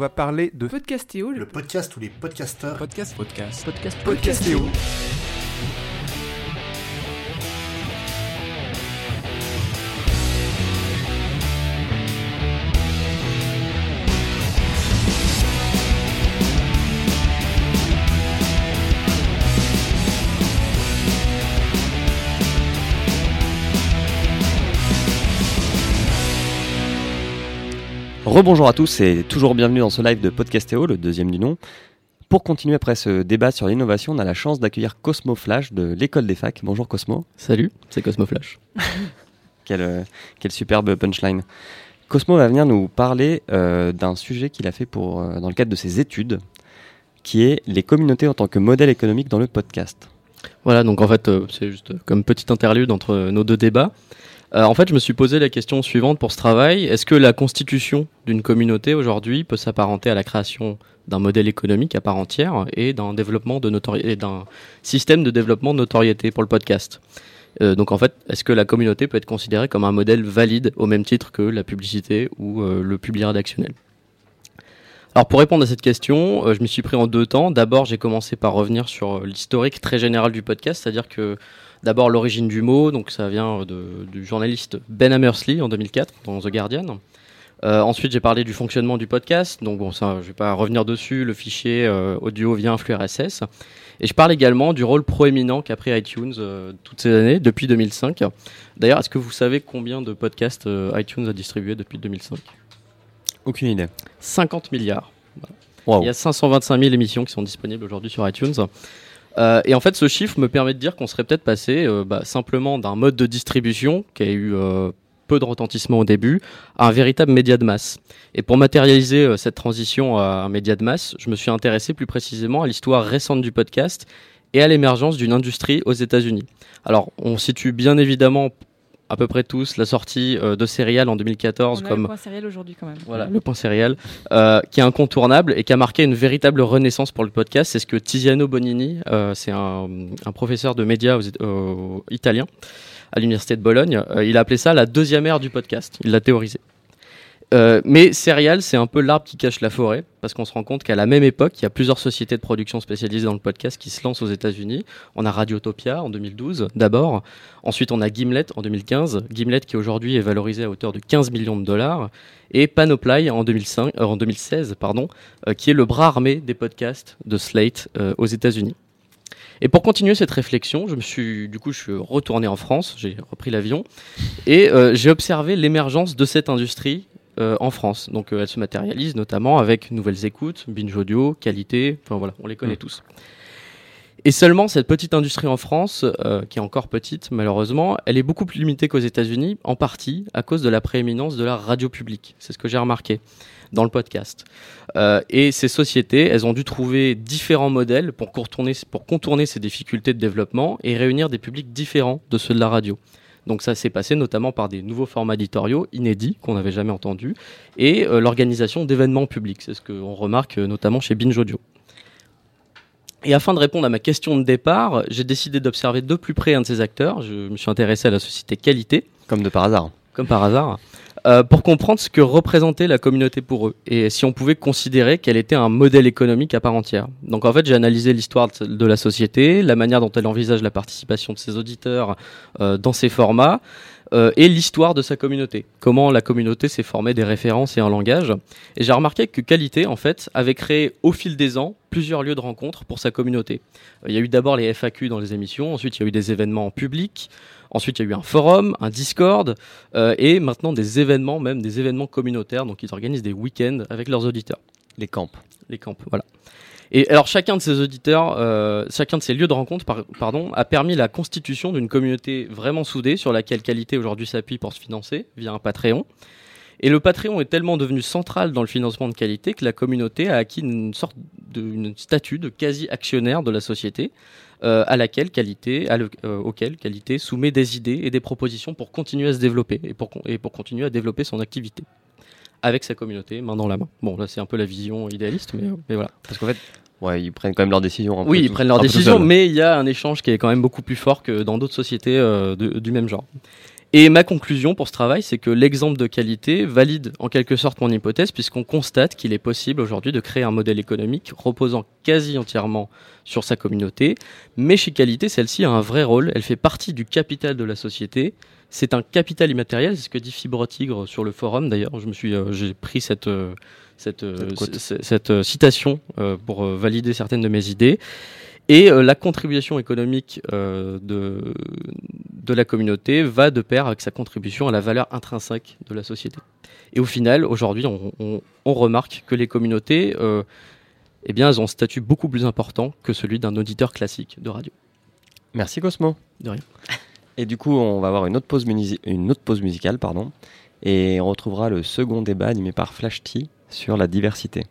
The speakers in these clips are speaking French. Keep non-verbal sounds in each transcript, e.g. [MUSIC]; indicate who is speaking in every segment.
Speaker 1: va parler de
Speaker 2: Podcastéo,
Speaker 3: Le podcast où les podcasteurs
Speaker 1: podcast.
Speaker 2: podcast. Podcast.
Speaker 1: Podcastéo.
Speaker 4: Rebonjour à tous et toujours bienvenue dans ce live de Podcastéo, le deuxième du nom. Pour continuer après ce débat sur l'innovation, on a la chance d'accueillir Cosmo Flash de l'école des facs. Bonjour Cosmo.
Speaker 5: Salut, c'est Cosmo Flash. [LAUGHS]
Speaker 4: Quelle, euh, quelle superbe punchline. Cosmo va venir nous parler euh, d'un sujet qu'il a fait pour, euh, dans le cadre de ses études, qui est les communautés en tant que modèle économique dans le podcast.
Speaker 5: Voilà, donc en fait, euh, c'est juste comme petite interlude entre nos deux débats. Euh, en fait, je me suis posé la question suivante pour ce travail. Est-ce que la constitution d'une communauté aujourd'hui peut s'apparenter à la création d'un modèle économique à part entière et d'un développement de notori- et d'un système de développement de notoriété pour le podcast? Euh, Donc en fait, est-ce que la communauté peut être considérée comme un modèle valide au même titre que la publicité ou euh, le public rédactionnel? Alors pour répondre à cette question, je me suis pris en deux temps. D'abord, j'ai commencé par revenir sur l'historique très général du podcast, c'est-à-dire que d'abord l'origine du mot, donc ça vient de- du journaliste Ben Hammersley en 2004 dans The Guardian. Euh, ensuite, j'ai parlé du fonctionnement du podcast, donc bon, ça, je vais pas revenir dessus. Le fichier euh, audio via un flux RSS. Et je parle également du rôle proéminent qu'a pris iTunes euh, toutes ces années, depuis 2005. D'ailleurs, est-ce que vous savez combien de podcasts iTunes a distribué depuis 2005
Speaker 4: Aucune idée.
Speaker 5: 50 milliards. Il y a 525 000 émissions qui sont disponibles aujourd'hui sur iTunes. Euh, et en fait, ce chiffre me permet de dire qu'on serait peut-être passé euh, bah, simplement d'un mode de distribution qui a eu euh, peu de retentissement au début à un véritable média de masse. Et pour matérialiser cette transition à un média de masse, je me suis intéressé plus précisément à l'histoire récente du podcast et à l'émergence d'une industrie aux États-Unis. Alors, on situe bien évidemment à peu près tous la sortie euh, de Serial en 2014
Speaker 2: On a
Speaker 5: comme
Speaker 2: le point sériel aujourd'hui quand même.
Speaker 5: voilà, le point céréal, euh, qui est incontournable et qui a marqué une véritable renaissance pour le podcast. C'est ce que Tiziano Bonini, euh, c'est un, un professeur de médias italien à l'université de Bologne, il a appelé ça la deuxième ère du podcast. Il l'a théorisé. Euh, mais Serial, c'est un peu l'arbre qui cache la forêt, parce qu'on se rend compte qu'à la même époque, il y a plusieurs sociétés de production spécialisées dans le podcast qui se lancent aux États-Unis. On a Radiotopia en 2012, d'abord. Ensuite, on a Gimlet en 2015. Gimlet qui aujourd'hui est valorisé à hauteur de 15 millions de dollars. Et Panoply en, 2005, euh, en 2016, pardon, euh, qui est le bras armé des podcasts de Slate euh, aux États-Unis. Et pour continuer cette réflexion, je me suis, du coup, je suis retourné en France, j'ai repris l'avion, et euh, j'ai observé l'émergence de cette industrie euh, en France. Donc, euh, elle se matérialise notamment avec nouvelles écoutes, binge audio, qualité, enfin voilà, on les connaît tous. Et seulement cette petite industrie en France, euh, qui est encore petite malheureusement, elle est beaucoup plus limitée qu'aux États-Unis, en partie à cause de la prééminence de la radio publique. C'est ce que j'ai remarqué dans le podcast. Euh, et ces sociétés, elles ont dû trouver différents modèles pour contourner, pour contourner ces difficultés de développement et réunir des publics différents de ceux de la radio. Donc ça s'est passé notamment par des nouveaux formats éditoriaux inédits qu'on n'avait jamais entendus et euh, l'organisation d'événements publics. C'est ce qu'on remarque euh, notamment chez Binge Audio. Et afin de répondre à ma question de départ, j'ai décidé d'observer de plus près un de ces acteurs. Je me suis intéressé à la société Qualité,
Speaker 4: Comme de par hasard.
Speaker 5: comme par hasard, euh, pour comprendre ce que représentait la communauté pour eux et si on pouvait considérer qu'elle était un modèle économique à part entière. Donc en fait, j'ai analysé l'histoire de- la société, la manière dont elle envisage la participation de ses auditeurs euh, dans ses formats euh, et l'histoire de sa communauté. Comment la communauté s'est formée des références et un langage. Et j'ai remarqué que Qualité, en fait, avait créé au fil des ans plusieurs lieux de rencontre pour sa communauté. Il y a eu d'abord les FAQ dans les émissions, ensuite il y a eu des événements en public, ensuite il y a eu un forum, un Discord, euh, et maintenant des événements, même des événements communautaires. Donc ils organisent des week-ends avec leurs auditeurs,
Speaker 4: Les camps.
Speaker 5: les camps. Voilà. Et alors chacun de ces auditeurs, euh, chacun de ces lieux de rencontre, par- pardon, a permis la constitution d'une communauté vraiment soudée sur laquelle Qualité aujourd'hui s'appuie pour se financer via un Patreon. Et le Patreon est tellement devenu central dans le financement de qualité que la communauté a acquis une sorte de une statut de quasi-actionnaire de la société, euh, à laquelle qualité, à le- euh, auquel qualité soumet des idées et des propositions pour continuer à se développer et pour, et pour continuer à développer son activité avec sa communauté, main dans la main. Bon, là c'est un peu la vision idéaliste, mais, mais voilà.
Speaker 4: Parce qu'en fait, ouais, ils prennent quand même leurs décisions.
Speaker 5: Oui, ils
Speaker 4: tout-
Speaker 5: prennent leurs décisions, mais il y a un échange qui est quand même beaucoup plus fort que dans d'autres sociétés euh, de- du même genre. Et ma conclusion pour ce travail, c'est que l'exemple de qualité valide en quelque sorte mon hypothèse, puisqu'on constate qu'il est possible aujourd'hui de créer un modèle économique reposant quasi entièrement sur sa communauté. Mais chez qualité, celle-ci a un vrai rôle, elle fait partie du capital de la société. C'est un capital immatériel, c'est ce que dit Fibre Tigre sur le forum. D'ailleurs, je me suis, euh, j'ai pris cette, euh, cette, euh,
Speaker 4: Cette
Speaker 5: citation pour valider certaines de mes idées. Et euh, la contribution économique euh, de, de la communauté va de pair avec sa contribution à la valeur intrinsèque de la société. Et au final, aujourd'hui, on, on- on remarque que les communautés, euh, eh bien, elles ont un statut beaucoup plus important que celui d'un auditeur classique de radio.
Speaker 4: Merci Cosmo.
Speaker 5: De rien.
Speaker 4: Et du coup, on va avoir une autre pause, une autre pause musicale, pardon, et on retrouvera le second débat animé par Flash T sur la diversité.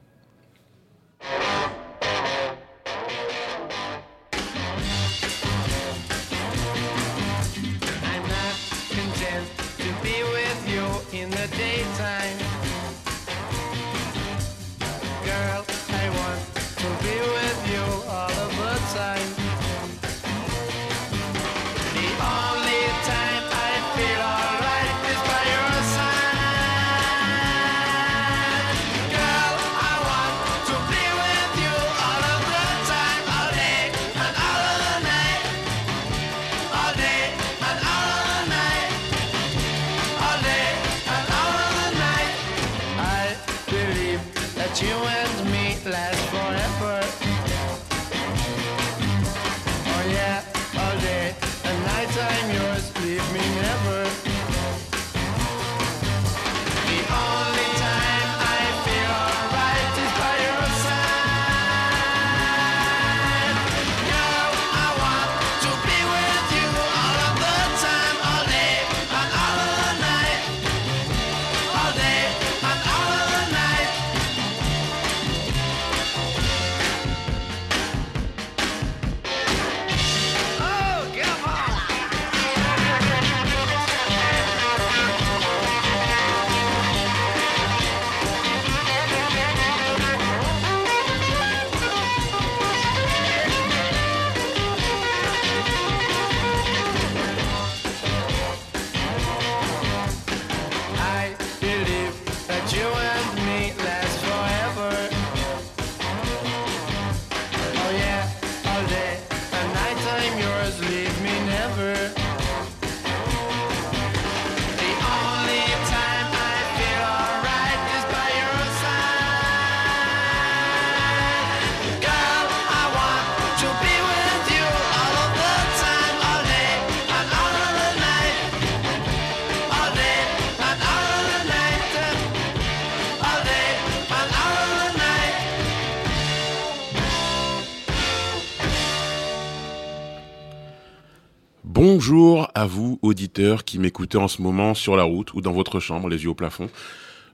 Speaker 2: Bonjour à vous, auditeurs qui m'écoutez en ce moment sur la route ou dans votre chambre, les yeux au plafond.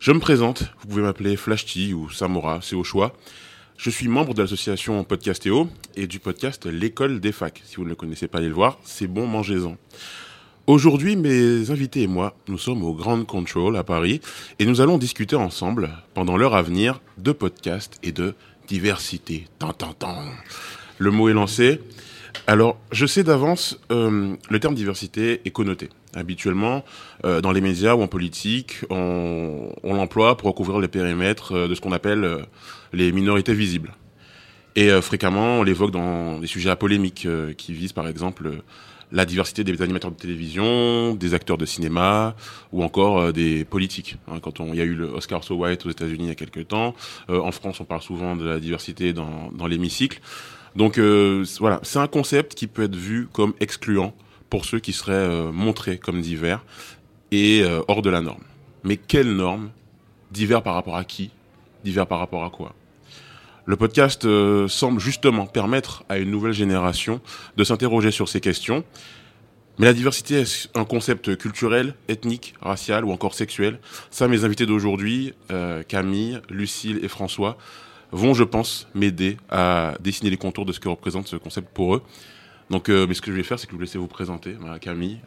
Speaker 2: Je me présente, vous pouvez m'appeler Flashty ou Samora, c'est au choix. Je suis membre de l'association Podcastéo et du podcast L'école des facs. Si vous ne le connaissez pas, allez le voir, c'est bon, mangez-en. Aujourd'hui, mes invités et moi, nous sommes au Grand Control à Paris et nous allons discuter ensemble, pendant l'heure à venir, de podcast et de diversité. Tant, tant, tant. Le mot est lancé. Alors, je sais d'avance, euh, le terme diversité est connoté. Habituellement, euh, dans les médias ou en politique, on, on l'emploie pour recouvrir les périmètres euh, de ce qu'on appelle euh, les minorités visibles. Et euh, fréquemment, on l'évoque dans des sujets à polémique qui visent par exemple la diversité des animateurs de télévision, des acteurs de cinéma ou encore des politiques. Hein, quand il y a eu le Oscar So White aux États-Unis il y a quelques temps, en France, on parle souvent de la diversité dans, dans l'hémicycle. Donc euh, voilà, c'est un concept qui peut être vu comme excluant pour ceux qui seraient euh, montrés comme divers et euh, hors de la norme. Mais quelle norme Divers par rapport à qui Divers par rapport à quoi? Le podcast semble justement permettre à une nouvelle génération de s'interroger sur ces questions. Mais la diversité est un concept culturel, ethnique, racial ou encore sexuel? Ça, mes invités d'aujourd'hui, Camille, Lucille et François, vont, je pense, m'aider à dessiner les contours de ce que représente ce concept pour eux. Donc, euh, mais ce que je vais faire, c'est que je vais vous laisser vous présenter. Camille,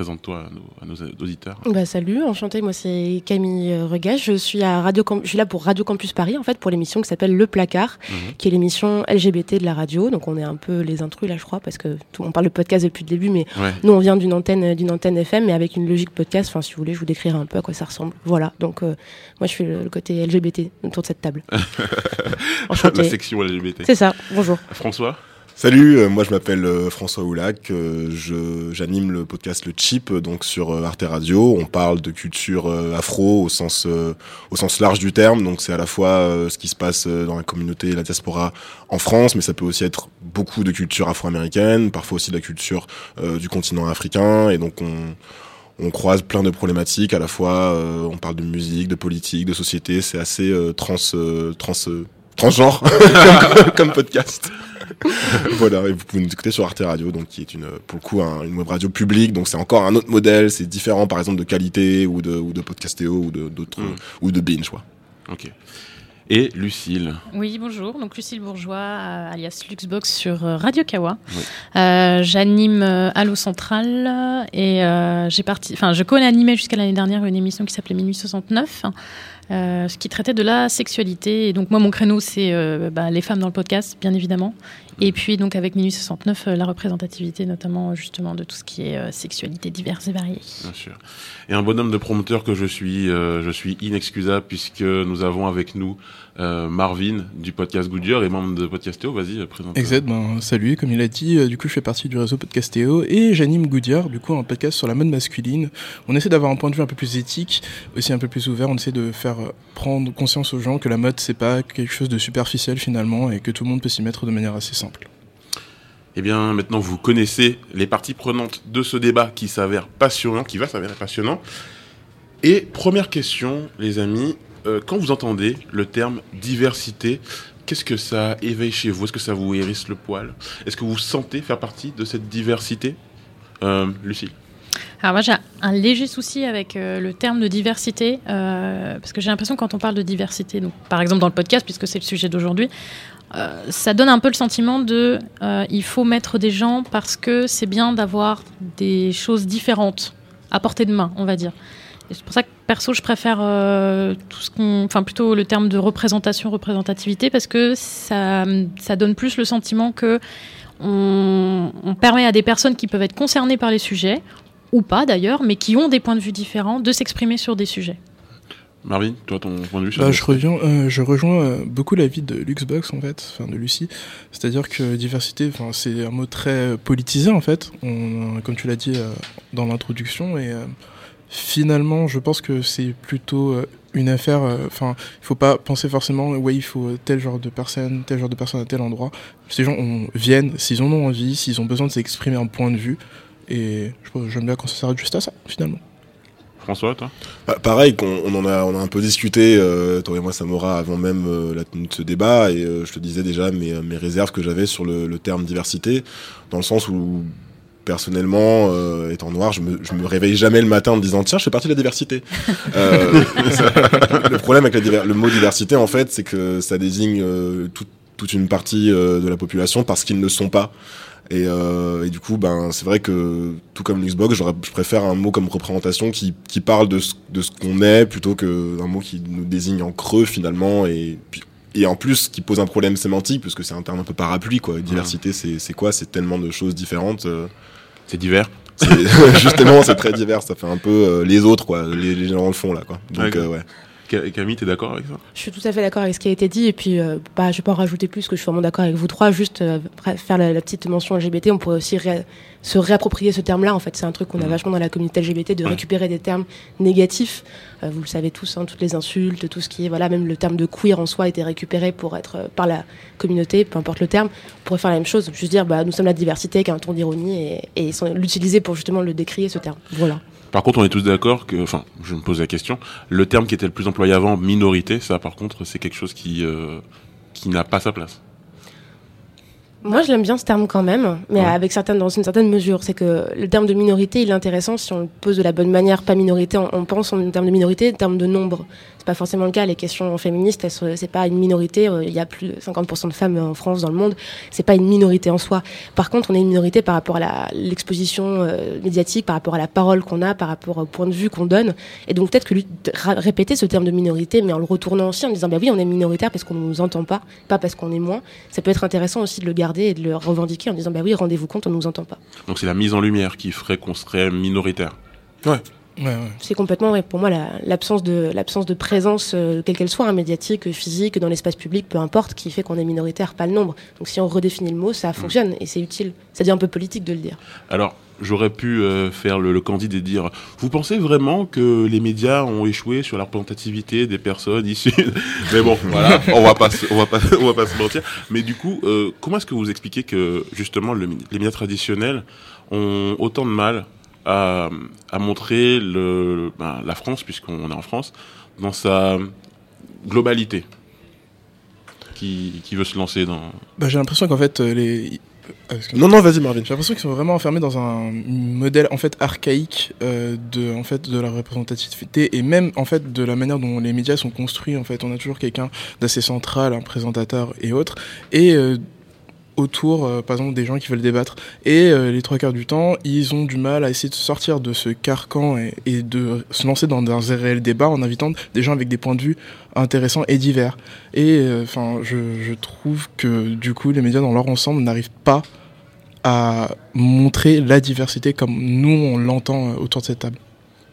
Speaker 2: présente-toi à nos, à nos auditeurs.
Speaker 3: Bah, salut, enchantée. Moi, c'est Camille euh, Regas. Je suis à Radio, je suis là pour Radio Campus Paris, en fait, pour l'émission qui s'appelle Le Placard,
Speaker 2: Mhm.
Speaker 3: qui est l'émission LGBT de la radio. Donc, on est un peu les intrus là, je crois, parce que tout, on parle de podcast depuis le début, mais
Speaker 2: Ouais.
Speaker 3: nous, on vient d'une antenne, euh, d'une antenne FM, mais avec une logique podcast. Enfin, si vous voulez, je vous décrirai un peu à quoi ça ressemble. Voilà. Donc, euh, moi, je fais le, le côté LGBT autour de cette table. [LAUGHS]
Speaker 2: La section LGBT.
Speaker 3: C'est ça. Bonjour.
Speaker 2: François?
Speaker 6: Salut, euh, moi je m'appelle euh, François Oulac, euh, je j'anime le podcast Le Chip donc sur Arte Radio. On parle de culture afro au sens au sens large du terme, donc c'est à la fois ce qui se passe dans la communauté la diaspora en France, mais ça peut aussi être beaucoup de culture afro-américaine, parfois aussi de la culture du continent africain, et donc on on croise plein de problématiques, à la fois euh, on parle de musique, de politique, de société, c'est assez euh, trans euh, trans transgenre [LAUGHS] comme, comme podcast. [LAUGHS] voilà, et vous pouvez nous écouter sur Arte Radio, donc qui est une, pour le coup, un- une web radio publique, donc c'est encore un autre modèle, c'est différent, par exemple, de qualité ou de, ou de podcastéo ou de, d'autres,
Speaker 2: Mm.
Speaker 6: ou de binge, quoi.
Speaker 2: Ok. Et Lucille
Speaker 7: Oui, bonjour. Donc Lucille Bourgeois, euh, alias Luxbox sur euh, Radio Kawa.
Speaker 2: Oui.
Speaker 7: Euh, J'anime euh, Allo Central et euh, j'ai parti. Enfin, je co-animais jusqu'à l'année dernière une émission qui s'appelait Minuit 69. Euh, ce qui traitait de la sexualité. Et donc, moi, mon créneau, c'est euh, bah, les femmes dans le podcast, bien évidemment. Et puis, donc, avec Minuit 69, euh, la représentativité, notamment, justement, de tout ce qui est euh, sexualité diverse et variée.
Speaker 2: Bien sûr. Et un bonhomme de promoteur que je suis, euh, je suis inexcusable puisque nous avons avec nous euh, Marvin du podcast Goodyear et membre de Podcastéo. Vas-y, euh, présente.
Speaker 1: Exact, ben, salut, comme il a dit, euh, du coup je fais partie du réseau Podcastéo et j'anime Goodyear, du coup un podcast sur la mode masculine. On essaie d'avoir un point de vue un peu plus éthique, aussi un peu plus ouvert, on essaie de faire prendre conscience aux gens que la mode c'est pas quelque chose de superficiel finalement et que tout le monde peut s'y mettre de manière assez simple.
Speaker 2: Eh bien, maintenant vous connaissez les parties prenantes de ce débat qui s'avère passionnant, qui va s'avérer passionnant. Et première question, les amis, euh, quand vous entendez le terme diversité, qu'est-ce que ça éveille chez vous? Est-ce que ça vous hérisse le poil? Est-ce que vous sentez faire partie de cette diversité? Euh, Lucie
Speaker 7: Alors moi j'ai un léger souci avec euh, le terme de diversité, euh, parce que j'ai l'impression quand on parle de diversité, par exemple dans le podcast, puisque c'est le sujet d'aujourd'hui, ça donne un peu le sentiment de il faut mettre des gens parce que c'est bien d'avoir des choses différentes à portée de main, on va dire. C'est pour ça que perso je préfère euh, tout ce qu'on, enfin plutôt le terme de représentation, représentativité, parce que ça, ça donne plus le sentiment que on, on permet à des personnes qui peuvent être concernées par les sujets ou pas d'ailleurs, mais qui ont des points de vue différents, de s'exprimer sur des sujets.
Speaker 2: Marvin, toi, ton point de vue sur
Speaker 1: Bah, je, reviens, euh, je rejoins euh, beaucoup l'avis de Luxbox en fait, enfin de Lucie. C'est-à-dire que diversité, enfin c'est un mot très politisé en fait, on, comme tu l'as dit euh, dans l'introduction, et euh, finalement je pense que c'est plutôt euh, une affaire. euh, Enfin, il faut pas penser forcément, ouais, il faut tel genre de personne, tel genre de personne à tel endroit. Ces gens on, viennent s'ils en ont envie, s'ils ont besoin de s'exprimer un point de vue. Et j'aime bien quand ça s'arrête juste à ça finalement.
Speaker 2: François, toi?
Speaker 6: Pa- pareil, on en a, on a un peu discuté, euh, toi et moi, Samora, avant même euh, la tenue de ce débat, et euh, je te disais déjà mes, euh, mes réserves que j'avais sur le, le terme diversité, dans le sens où, personnellement, euh, étant noir, je me, je me réveille jamais le matin en me disant tiens, je fais partie de la diversité. Euh, [LAUGHS] le problème avec la le mot diversité, en fait, c'est que ça désigne euh, tout- toute une partie de la population parce qu'ils ne sont pas. Et, et du coup, ben, c'est vrai que tout comme j'aurais- je préfère un mot comme représentation qui, qui parle de ce, de ce qu'on est plutôt qu'un mot qui nous désigne en creux finalement et, puis- et en plus qui pose un problème sémantique parce que c'est un terme un peu parapluie quoi. Diversité, c'est c'est quoi? C'est tellement de choses différentes.
Speaker 2: C'est divers.
Speaker 6: c'est- [LAUGHS] justement, c'est très divers. Ça fait un peu euh, les autres quoi, les, les gens le fond là quoi. Donc
Speaker 2: Ouais.
Speaker 6: euh, ouais.
Speaker 2: Ca- Camille, t'es d'accord avec ça?
Speaker 3: Je suis tout à fait d'accord avec ce qui a été dit et puis euh, bah, je vais pas en rajouter plus que je suis vraiment d'accord avec vous trois. Juste euh, faire la, la petite mention LGBT, on pourrait aussi ré- se réapproprier ce terme-là. En fait, c'est un truc qu'on a
Speaker 2: Mhm.
Speaker 3: vachement dans la communauté LGBT de récupérer des termes négatifs. Euh, vous le savez tous, hein, toutes les insultes, tout ce qui est voilà, même le terme de queer en soi a été récupéré pour être euh, par la communauté, peu importe le terme. On pourrait faire la même chose, juste dire bah nous sommes la diversité avec un ton d'ironie et, et l'utiliser pour justement le décrier ce terme. Voilà.
Speaker 2: Par contre, on est tous d'accord que, enfin, je me pose la question, le terme qui était le plus employé avant, minorité, ça par contre, c'est quelque chose qui, euh, qui n'a pas sa place.
Speaker 3: Moi, je l'aime bien ce terme quand même, mais
Speaker 2: Ouais.
Speaker 3: avec certaines, dans une certaine mesure. C'est que le terme de minorité, il est intéressant si on le pose de la bonne manière. Pas minorité, on, on pense en termes de minorité, en termes de nombre. C'est pas forcément le cas. Les questions féministes, c'est pas une minorité. euh, Il y a plus de 50% de femmes en France, dans le monde. C'est pas une minorité en soi. Par contre, on est une minorité par rapport à l'exposition euh, médiatique, par rapport à la parole qu'on a, par rapport au point de vue qu'on donne. Et donc peut-être que lui- répéter ce terme de minorité, mais en le retournant aussi en disant, bah oui, on est minoritaire parce qu'on ne nous entend pas, pas parce qu'on est moins. Ça peut être intéressant aussi de le garder et de le revendiquer en disant, bah oui, rendez-vous compte, on ne nous entend pas.
Speaker 2: Donc c'est la mise en lumière qui ferait qu'on serait minoritaire.
Speaker 1: Ouais, ouais.
Speaker 3: C'est complètement, ouais, pour moi, la- l'absence de, l'absence de présence, euh, quelle qu'elle soit, hein, médiatique, physique, dans l'espace public, peu importe, qui fait qu'on est minoritaire, pas le nombre. Donc si on redéfinit le mot, ça fonctionne et c'est utile. Ça devient un peu politique de le dire.
Speaker 2: Alors, j'aurais pu euh, faire le, le candide et dire Vous pensez vraiment que les médias ont échoué sur la représentativité des personnes issues [LAUGHS] Mais bon, voilà, on va pas, se- on va pas, [LAUGHS] on va pas se mentir. Mais du coup, euh, comment est-ce que vous expliquez que justement le- les médias traditionnels ont autant de mal à, à montrer le, ben, la France, puisqu'on est en France, dans sa globalité qui, qui veut se lancer dans.
Speaker 1: Bah, j'ai l'impression qu'en fait, euh, les. Ah.
Speaker 6: Non non, vas-y Marvin.
Speaker 1: J'ai l'impression qu'ils sont vraiment enfermés dans un modèle en fait archaïque euh, de en fait de la représentativité et même en fait de la manière dont les médias sont construits en fait on a toujours quelqu'un d'assez central un présentateur et autres et euh, autour euh, par exemple des gens qui veulent débattre et euh, les trois quarts du temps ils ont du mal à essayer de sortir de ce carcan et, de se lancer dans un réel débat en invitant des gens avec des points de vue intéressants et divers et euh, enfin je, je trouve que du coup les médias dans leur ensemble n'arrivent pas à montrer la diversité comme nous on l'entend autour de cette table.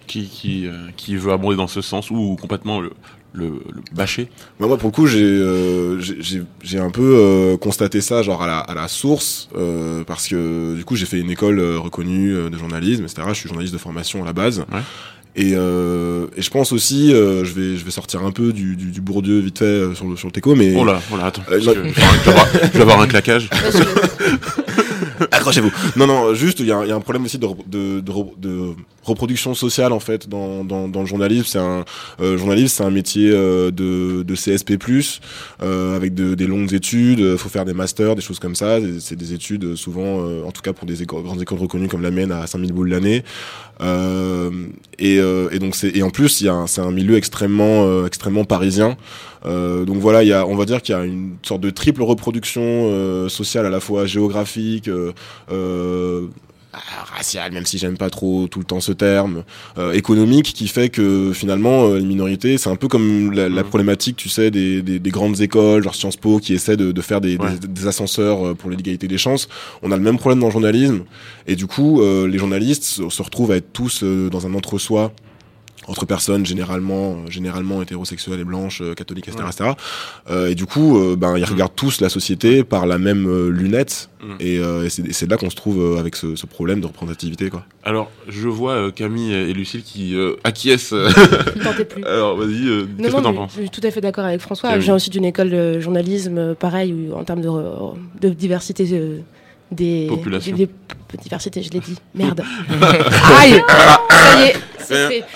Speaker 2: qui, qui, qui veut aborder dans ce sens ou complètement le, le, le bâcher.
Speaker 6: Moi, moi, pour le coup, j'ai euh, j'ai- un peu euh, constaté ça, genre à la, à la source, euh, parce que du coup, j'ai fait une école euh, reconnue euh, de journalisme, etc. Je suis journaliste de formation à la base.
Speaker 2: Ouais.
Speaker 6: Et, euh, et je pense aussi, euh, je vais je vais sortir un peu du, du, du Bourdieu vite fait euh, sur le sur le teco, mais
Speaker 2: Oh là, oh là, attends.
Speaker 6: Euh,
Speaker 2: je, vais avoir, un claquage. [LAUGHS] [LAUGHS]
Speaker 6: accrochez-vous. Non, non, juste, il y a, un- il y a un problème aussi de, re- de, de, re- de reproduction sociale en fait dans, dans, dans le journalisme. C'est un euh, journaliste, c'est un métier euh, de, de CSP+, euh, avec de, des longues études. Il faut faire des masters, des choses comme ça. C'est- des études euh, souvent, euh, en tout cas pour des éco- grandes écoles reconnues comme la mienne, à 5000 boules l'année. Euh, et, euh, et donc c'est et en plus, il y a c'est un milieu extrêmement euh, extrêmement parisien. Euh, donc voilà, il y a, on va dire qu'il y a une sorte de triple reproduction euh, sociale à la fois géographique, euh, euh, raciale, même si j'aime pas trop tout le temps ce terme, euh, économique, qui fait que finalement euh, les minorités, c'est un peu comme la, la
Speaker 2: Mhm.
Speaker 6: problématique, tu sais, des, des, des grandes écoles, genre Sciences Po, qui essaient de, de faire des,
Speaker 2: Ouais.
Speaker 6: des, ascenseurs euh, pour l'égalité des chances. On a le même problème dans le journalisme, et du coup, euh, les journalistes se, se retrouvent à être tous euh, dans un entre-soi entre personnes généralement euh, généralement hétérosexuelles et blanches euh, catholiques etc
Speaker 2: Ouais.
Speaker 6: etc Euh, et du coup euh, ben ils regardent tous la société par la même euh, lunette
Speaker 2: Mm.
Speaker 6: et, euh, et c'est là qu'on se trouve euh, avec ce, ce problème de représentativité quoi
Speaker 2: Alors, je vois euh, Camille et Lucille qui euh, acquiescent. [LAUGHS]
Speaker 3: plus.
Speaker 2: Alors, vas-y, euh,
Speaker 3: Non,
Speaker 2: qu'est-ce que
Speaker 3: non,
Speaker 2: t'en penses
Speaker 3: je suis tout à fait d'accord avec François. Viens aussi d'une école de journalisme, pareil, où, en termes de, de diversité euh, des.
Speaker 2: Population.
Speaker 3: des- des- diversité, je l'ai dit. [LAUGHS] Merde. [LAUGHS] Aïe Ça y est.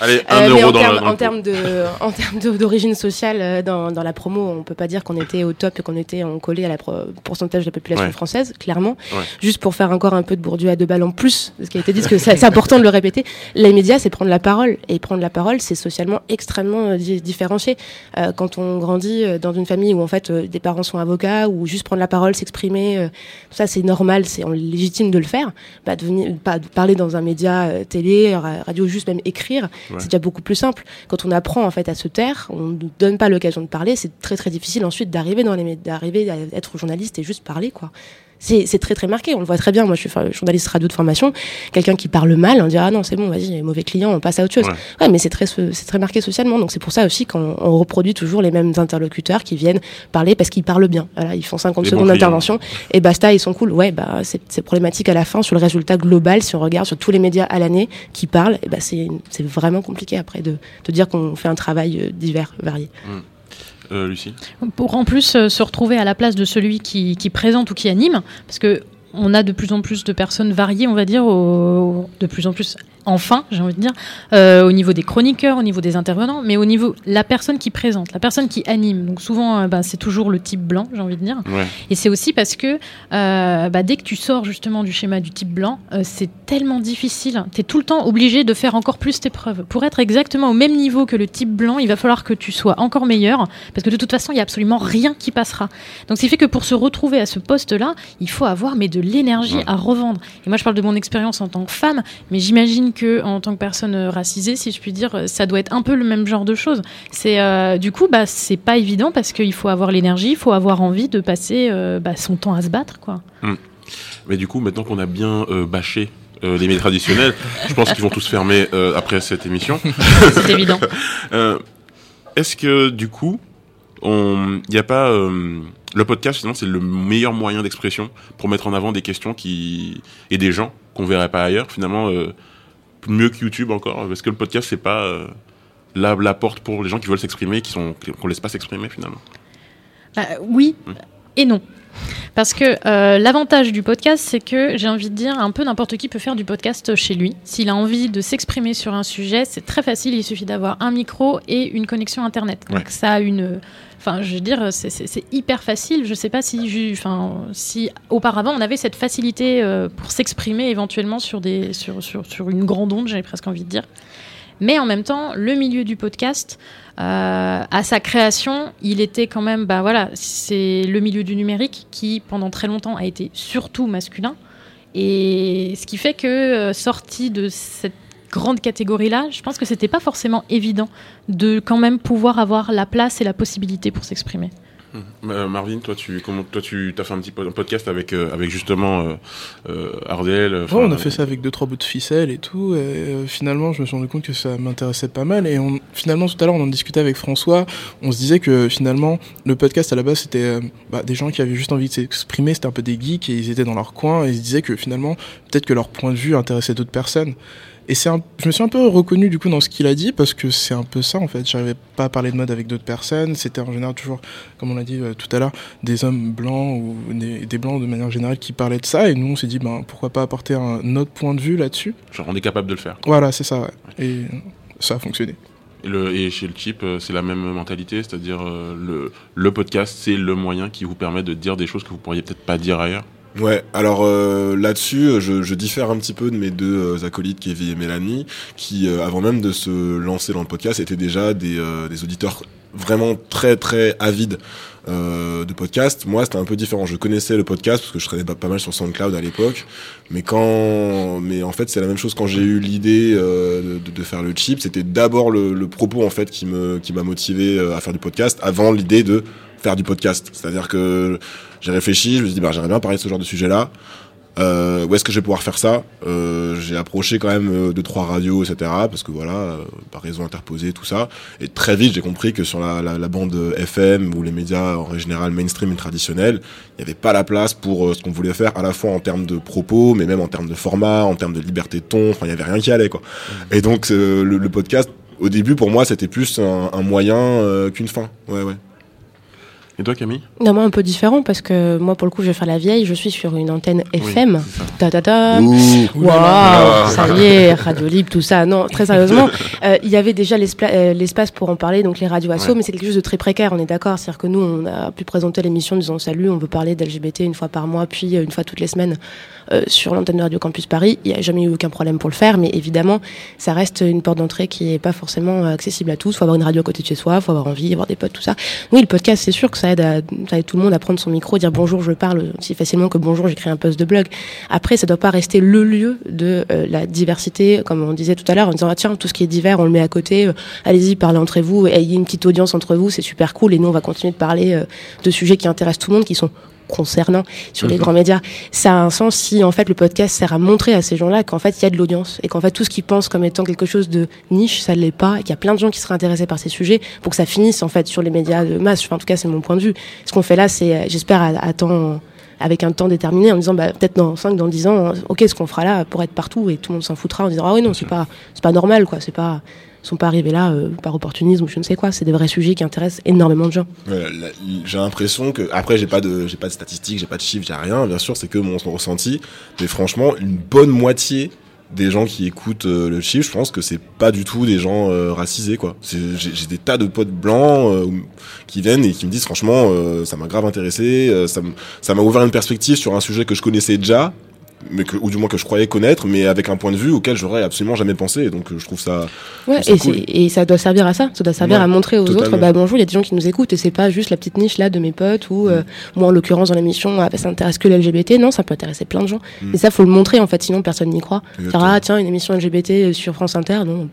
Speaker 2: Allez, un
Speaker 3: mais
Speaker 2: euro
Speaker 3: en
Speaker 2: dans,
Speaker 3: termes, en de, en termes de- d'origine sociale euh, dans, dans la promo, on peut pas dire qu'on était au top et qu'on était en collé à la pro- pourcentage de la population
Speaker 2: Ouais.
Speaker 3: française, clairement.
Speaker 2: Ouais.
Speaker 3: Juste pour faire encore un peu de Bourdieu à deux balles en plus, ce qui a été dit, parce que c'est important de le répéter. Les médias, c'est prendre la parole et prendre la parole, c'est socialement extrêmement euh, di- différencié. Euh, quand on grandit dans une famille où en fait euh, des parents sont avocats ou juste prendre la parole, s'exprimer, euh, tout ça c'est normal, c'est légitime de le faire. Bah, devenir, pas, de parler dans un média télé, ra- radio, juste même écrire,
Speaker 2: Ouais.
Speaker 3: c'est déjà beaucoup plus simple. Quand on apprend en fait à se taire, on ne donne pas l'occasion de parler, c'est très très difficile ensuite d'arriver dans les d'arriver à être journaliste et juste parler quoi. C'est très très marqué, on le voit très bien. Moi, je suis journaliste radio de formation. Quelqu'un qui parle mal, on dirait ah non c'est bon, vas-y, mauvais client, on passe à autre chose.
Speaker 2: Ouais.
Speaker 3: Ouais, mais c'est très très marqué socialement. Donc c'est pour ça aussi qu'on on reproduit toujours les mêmes interlocuteurs qui viennent parler parce qu'ils parlent bien. Voilà, ils font 50
Speaker 2: Les
Speaker 3: secondes d'intervention et basta, ils sont cool. Ouais, bah c'est problématique à la fin sur le résultat global. Si on regarde sur tous les médias à l'année qui parlent, et bah c'est c'est vraiment compliqué après de de dire qu'on fait un travail euh, divers, varié.
Speaker 2: Euh,
Speaker 7: Pour en plus euh, se retrouver à la place de celui qui, présente ou qui anime, parce que on a de plus en plus de personnes variées, on va dire, de plus en plus enfin, j'ai envie de dire, euh, au niveau des chroniqueurs, au niveau des intervenants, mais au niveau la personne qui présente, la personne qui anime. Donc souvent, euh, bah, c'est toujours le type blanc, j'ai envie de dire.
Speaker 2: Ouais.
Speaker 7: Et c'est aussi parce que euh, bah, dès que tu sors justement du schéma du type blanc, c'est tellement difficile. Tu es tout le temps obligé de faire encore plus tes preuves. Pour être exactement au même niveau que le type blanc, il va falloir que tu sois encore meilleur, parce que de toute façon, il n'y a absolument rien qui passera. Donc, ce qui fait que pour se retrouver à ce poste-là, il faut avoir mais de l'énergie
Speaker 2: Ouais.
Speaker 7: à revendre. Et moi, je parle de mon expérience en tant que femme, mais j'imagine que en tant que personne euh, racisée, si je puis dire, ça doit être un peu le même genre de choses. C'est euh, du coup, bah, c'est pas évident parce qu'il faut avoir l'énergie, il faut avoir envie de passer euh, bah, son temps à se battre, quoi.
Speaker 2: Mais du coup, maintenant qu'on a bien bâché euh, les médias traditionnels, je pense qu'ils vont tous fermer euh, après cette émission. [LAUGHS]
Speaker 7: C'est évident. [LAUGHS]
Speaker 2: Euh, Est-ce que du coup, il n'y a pas le podcast finalement c'est le meilleur moyen d'expression pour mettre en avant des questions qui et des gens qu'on verrait pas ailleurs finalement mieux que YouTube encore parce que le podcast c'est pas euh, la, la porte pour les gens qui veulent s'exprimer qui sont qu'on laisse pas s'exprimer finalement.
Speaker 7: Bah, oui
Speaker 2: Hmm.
Speaker 7: et non. Parce que euh, l'avantage du podcast, c'est que j'ai envie de dire, un peu n'importe qui peut faire du podcast chez lui. S'il a envie de s'exprimer sur un sujet, c'est très facile. Il suffit d'avoir un micro et une connexion Internet. Donc ça a une... Enfin, je veux dire, c'est- hyper facile. Je sais pas si, enfin, si auparavant on avait cette facilité euh, pour s'exprimer éventuellement sur, des, sur, sur, sur une grande onde, j'avais presque envie de dire. Mais en même temps, le milieu du podcast, euh, à sa création, il était quand même, bah voilà, c'est le milieu du numérique qui, pendant très longtemps, a été surtout masculin. Et ce qui fait que, euh, sorti de cette grande catégorie-là, je pense que c'était pas forcément évident de quand même pouvoir avoir la place et la possibilité pour s'exprimer.
Speaker 2: Euh, Marvin, toi tu comment toi tu as fait un petit podcast avec euh, avec justement euh, euh, Ardel.
Speaker 1: Ouais, on a fait ça avec deux trois bouts de ficelle et tout. Et finalement, je me suis rendu compte que ça m'intéressait pas mal. Et on, finalement, tout à l'heure, on en discutait avec François. On se disait que finalement, le podcast à la base, c'était bah, des gens qui avaient juste envie de s'exprimer. C'était un peu des geeks et ils étaient dans leur coin. Et ils se disaient que finalement, peut-être que leur point de vue intéressait d'autres personnes. Et c'est un- je me suis un peu reconnu du coup dans ce qu'il a dit parce que c'est un peu ça en fait. J'arrivais pas à parler de mode avec d'autres personnes. C'était en général toujours, comme on l'a dit euh, tout à l'heure, des hommes blancs ou des, des blancs de manière générale qui parlaient de ça. Et nous, on s'est dit, ben, pourquoi pas apporter un autre point de vue là-dessus
Speaker 2: genre on est capable de le faire.
Speaker 1: Voilà, c'est ça. ouais. Et ça a fonctionné.
Speaker 2: Et, le, et chez le chip, euh, c'est la même mentalité, c'est-à-dire euh, le, le podcast, c'est le moyen qui vous permet de dire des choses que vous pourriez peut-être pas dire ailleurs.
Speaker 6: Ouais, alors euh, là-dessus, je, je diffère un petit peu de mes deux euh, acolytes, Kevin et Mélanie, qui, euh, avant même de se lancer dans le podcast, étaient déjà des, euh, des auditeurs vraiment très très avides euh, de podcast. Moi, c'était un peu différent. Je connaissais le podcast parce que je traînais pas, mal sur SoundCloud à l'époque, mais quand, mais en fait, c'est la même chose quand j'ai eu l'idée euh, de, de faire le chip. C'était d'abord le, le propos en fait qui me qui m'a motivé euh, à faire du podcast avant l'idée de faire du podcast. C'est-à-dire que j'ai réfléchi, je me suis dit, bah, j'aimerais bien parler de ce genre de sujet-là. Euh, où est-ce que je vais pouvoir faire ça? Euh, J'ai approché quand même euh, deux trois radios, etc. Parce que voilà, euh, par raison interposée, tout ça. Et très vite, j'ai compris que sur la, la, la bande FM ou les médias en général mainstream et traditionnels, il n'y avait pas la place pour euh, ce qu'on voulait faire, à la fois en termes de propos, mais même en termes de format, en termes de liberté de ton. Enfin, il y avait rien qui allait, quoi. Et donc, euh, le, le podcast, au début, pour moi, c'était plus un, un moyen euh, qu'une fin. Ouais, ouais.
Speaker 2: Et toi, Camille?
Speaker 3: Non, moi un peu différent parce que moi pour le coup je vais faire la vieille, je suis sur une antenne FM. Ta ta ta. Waouh, ça y est, radio libre, tout ça. Non, très sérieusement, [LAUGHS] euh, il y avait déjà euh, l'espace pour en parler, donc les radios asso,
Speaker 2: Ouais.
Speaker 3: mais c'est quelque chose de très précaire, on est d'accord. C'est-à-dire que nous, on a pu présenter l'émission en disant salut, on veut parler d'LGBT une fois par mois, puis euh, une fois toutes les semaines euh, sur l'antenne de Radio Campus Paris. Il n'y a jamais eu aucun problème pour le faire, mais évidemment, ça reste une porte d'entrée qui n'est pas forcément euh, accessible à tous. faut avoir une radio à côté de chez soi, faut avoir envie, avoir des potes, tout ça. Oui, le podcast, c'est sûr que ça aide, à, ça aide tout le monde à prendre son micro, dire bonjour, je parle aussi facilement que bonjour, j'écris un post de blog. Après, ça doit pas rester le lieu de euh, la diversité, comme on disait tout à l'heure, en disant ah, tiens, tout ce qui est divers, on le met à côté. Allez-y, parlez entre vous, ayez une petite audience entre vous, c'est super cool. Et nous, on va continuer de parler de sujets qui intéressent tout le monde, qui sont concernants sur les
Speaker 2: Mhm.
Speaker 3: grands médias. Ça a un sens si en fait le podcast sert à montrer à ces gens-là qu'en fait il y a de l'audience et qu'en fait tout ce qu'ils pensent comme étant quelque chose de niche, ça ne l'est pas et qu'il y a plein de gens qui seraient intéressés par ces sujets pour que ça finisse en fait sur les médias de masse. Enfin, en tout cas, c'est mon point de vue. Ce qu'on fait là, c'est, euh, j'espère, à, à temps avec un temps déterminé en disant bah, peut-être dans 5 dans 10 ans ok ce qu'on fera là pour être partout et tout le monde s'en foutra en disant ah oui non c'est pas c'est pas normal quoi c'est pas sont pas arrivés là euh, par opportunisme ou je ne sais quoi c'est des vrais sujets qui intéressent énormément de gens
Speaker 6: j'ai l'impression que après j'ai pas de pas de statistiques, j'ai pas de chiffres, j'ai rien. Bien sûr, c'est que mon, ressenti. Mais franchement, une bonne moitié des gens qui écoutent euh, le chiffre, je pense que c'est pas du tout des gens euh, racisés quoi. J'ai des tas de potes blancs qui viennent et qui me disent franchement, ça m'a grave intéressé, ça m'a ouvert une perspective sur un sujet que je connaissais déjà. Mais que, ou du moins que je croyais connaître, mais avec un point de vue auquel j'aurais absolument jamais pensé. Et donc, euh, je trouve ça.
Speaker 3: Ouais,
Speaker 6: C'est
Speaker 3: et,
Speaker 6: cool.
Speaker 3: et ça doit servir à ça. Ça doit servir
Speaker 6: Ouais,
Speaker 3: à montrer aux
Speaker 6: totalement.
Speaker 3: autres, bah bonjour, il y a des gens qui nous écoutent et c'est pas juste la petite niche là de mes potes ou euh, moi en l'occurrence dans l'émission, ah, bah, ça intéresse que l'LGBT. Non, ça peut intéresser plein de gens.
Speaker 6: Mm.
Speaker 3: Mais ça, faut le montrer en fait, sinon personne n'y croit. Dire ah tiens une émission LGBT sur France Inter, non,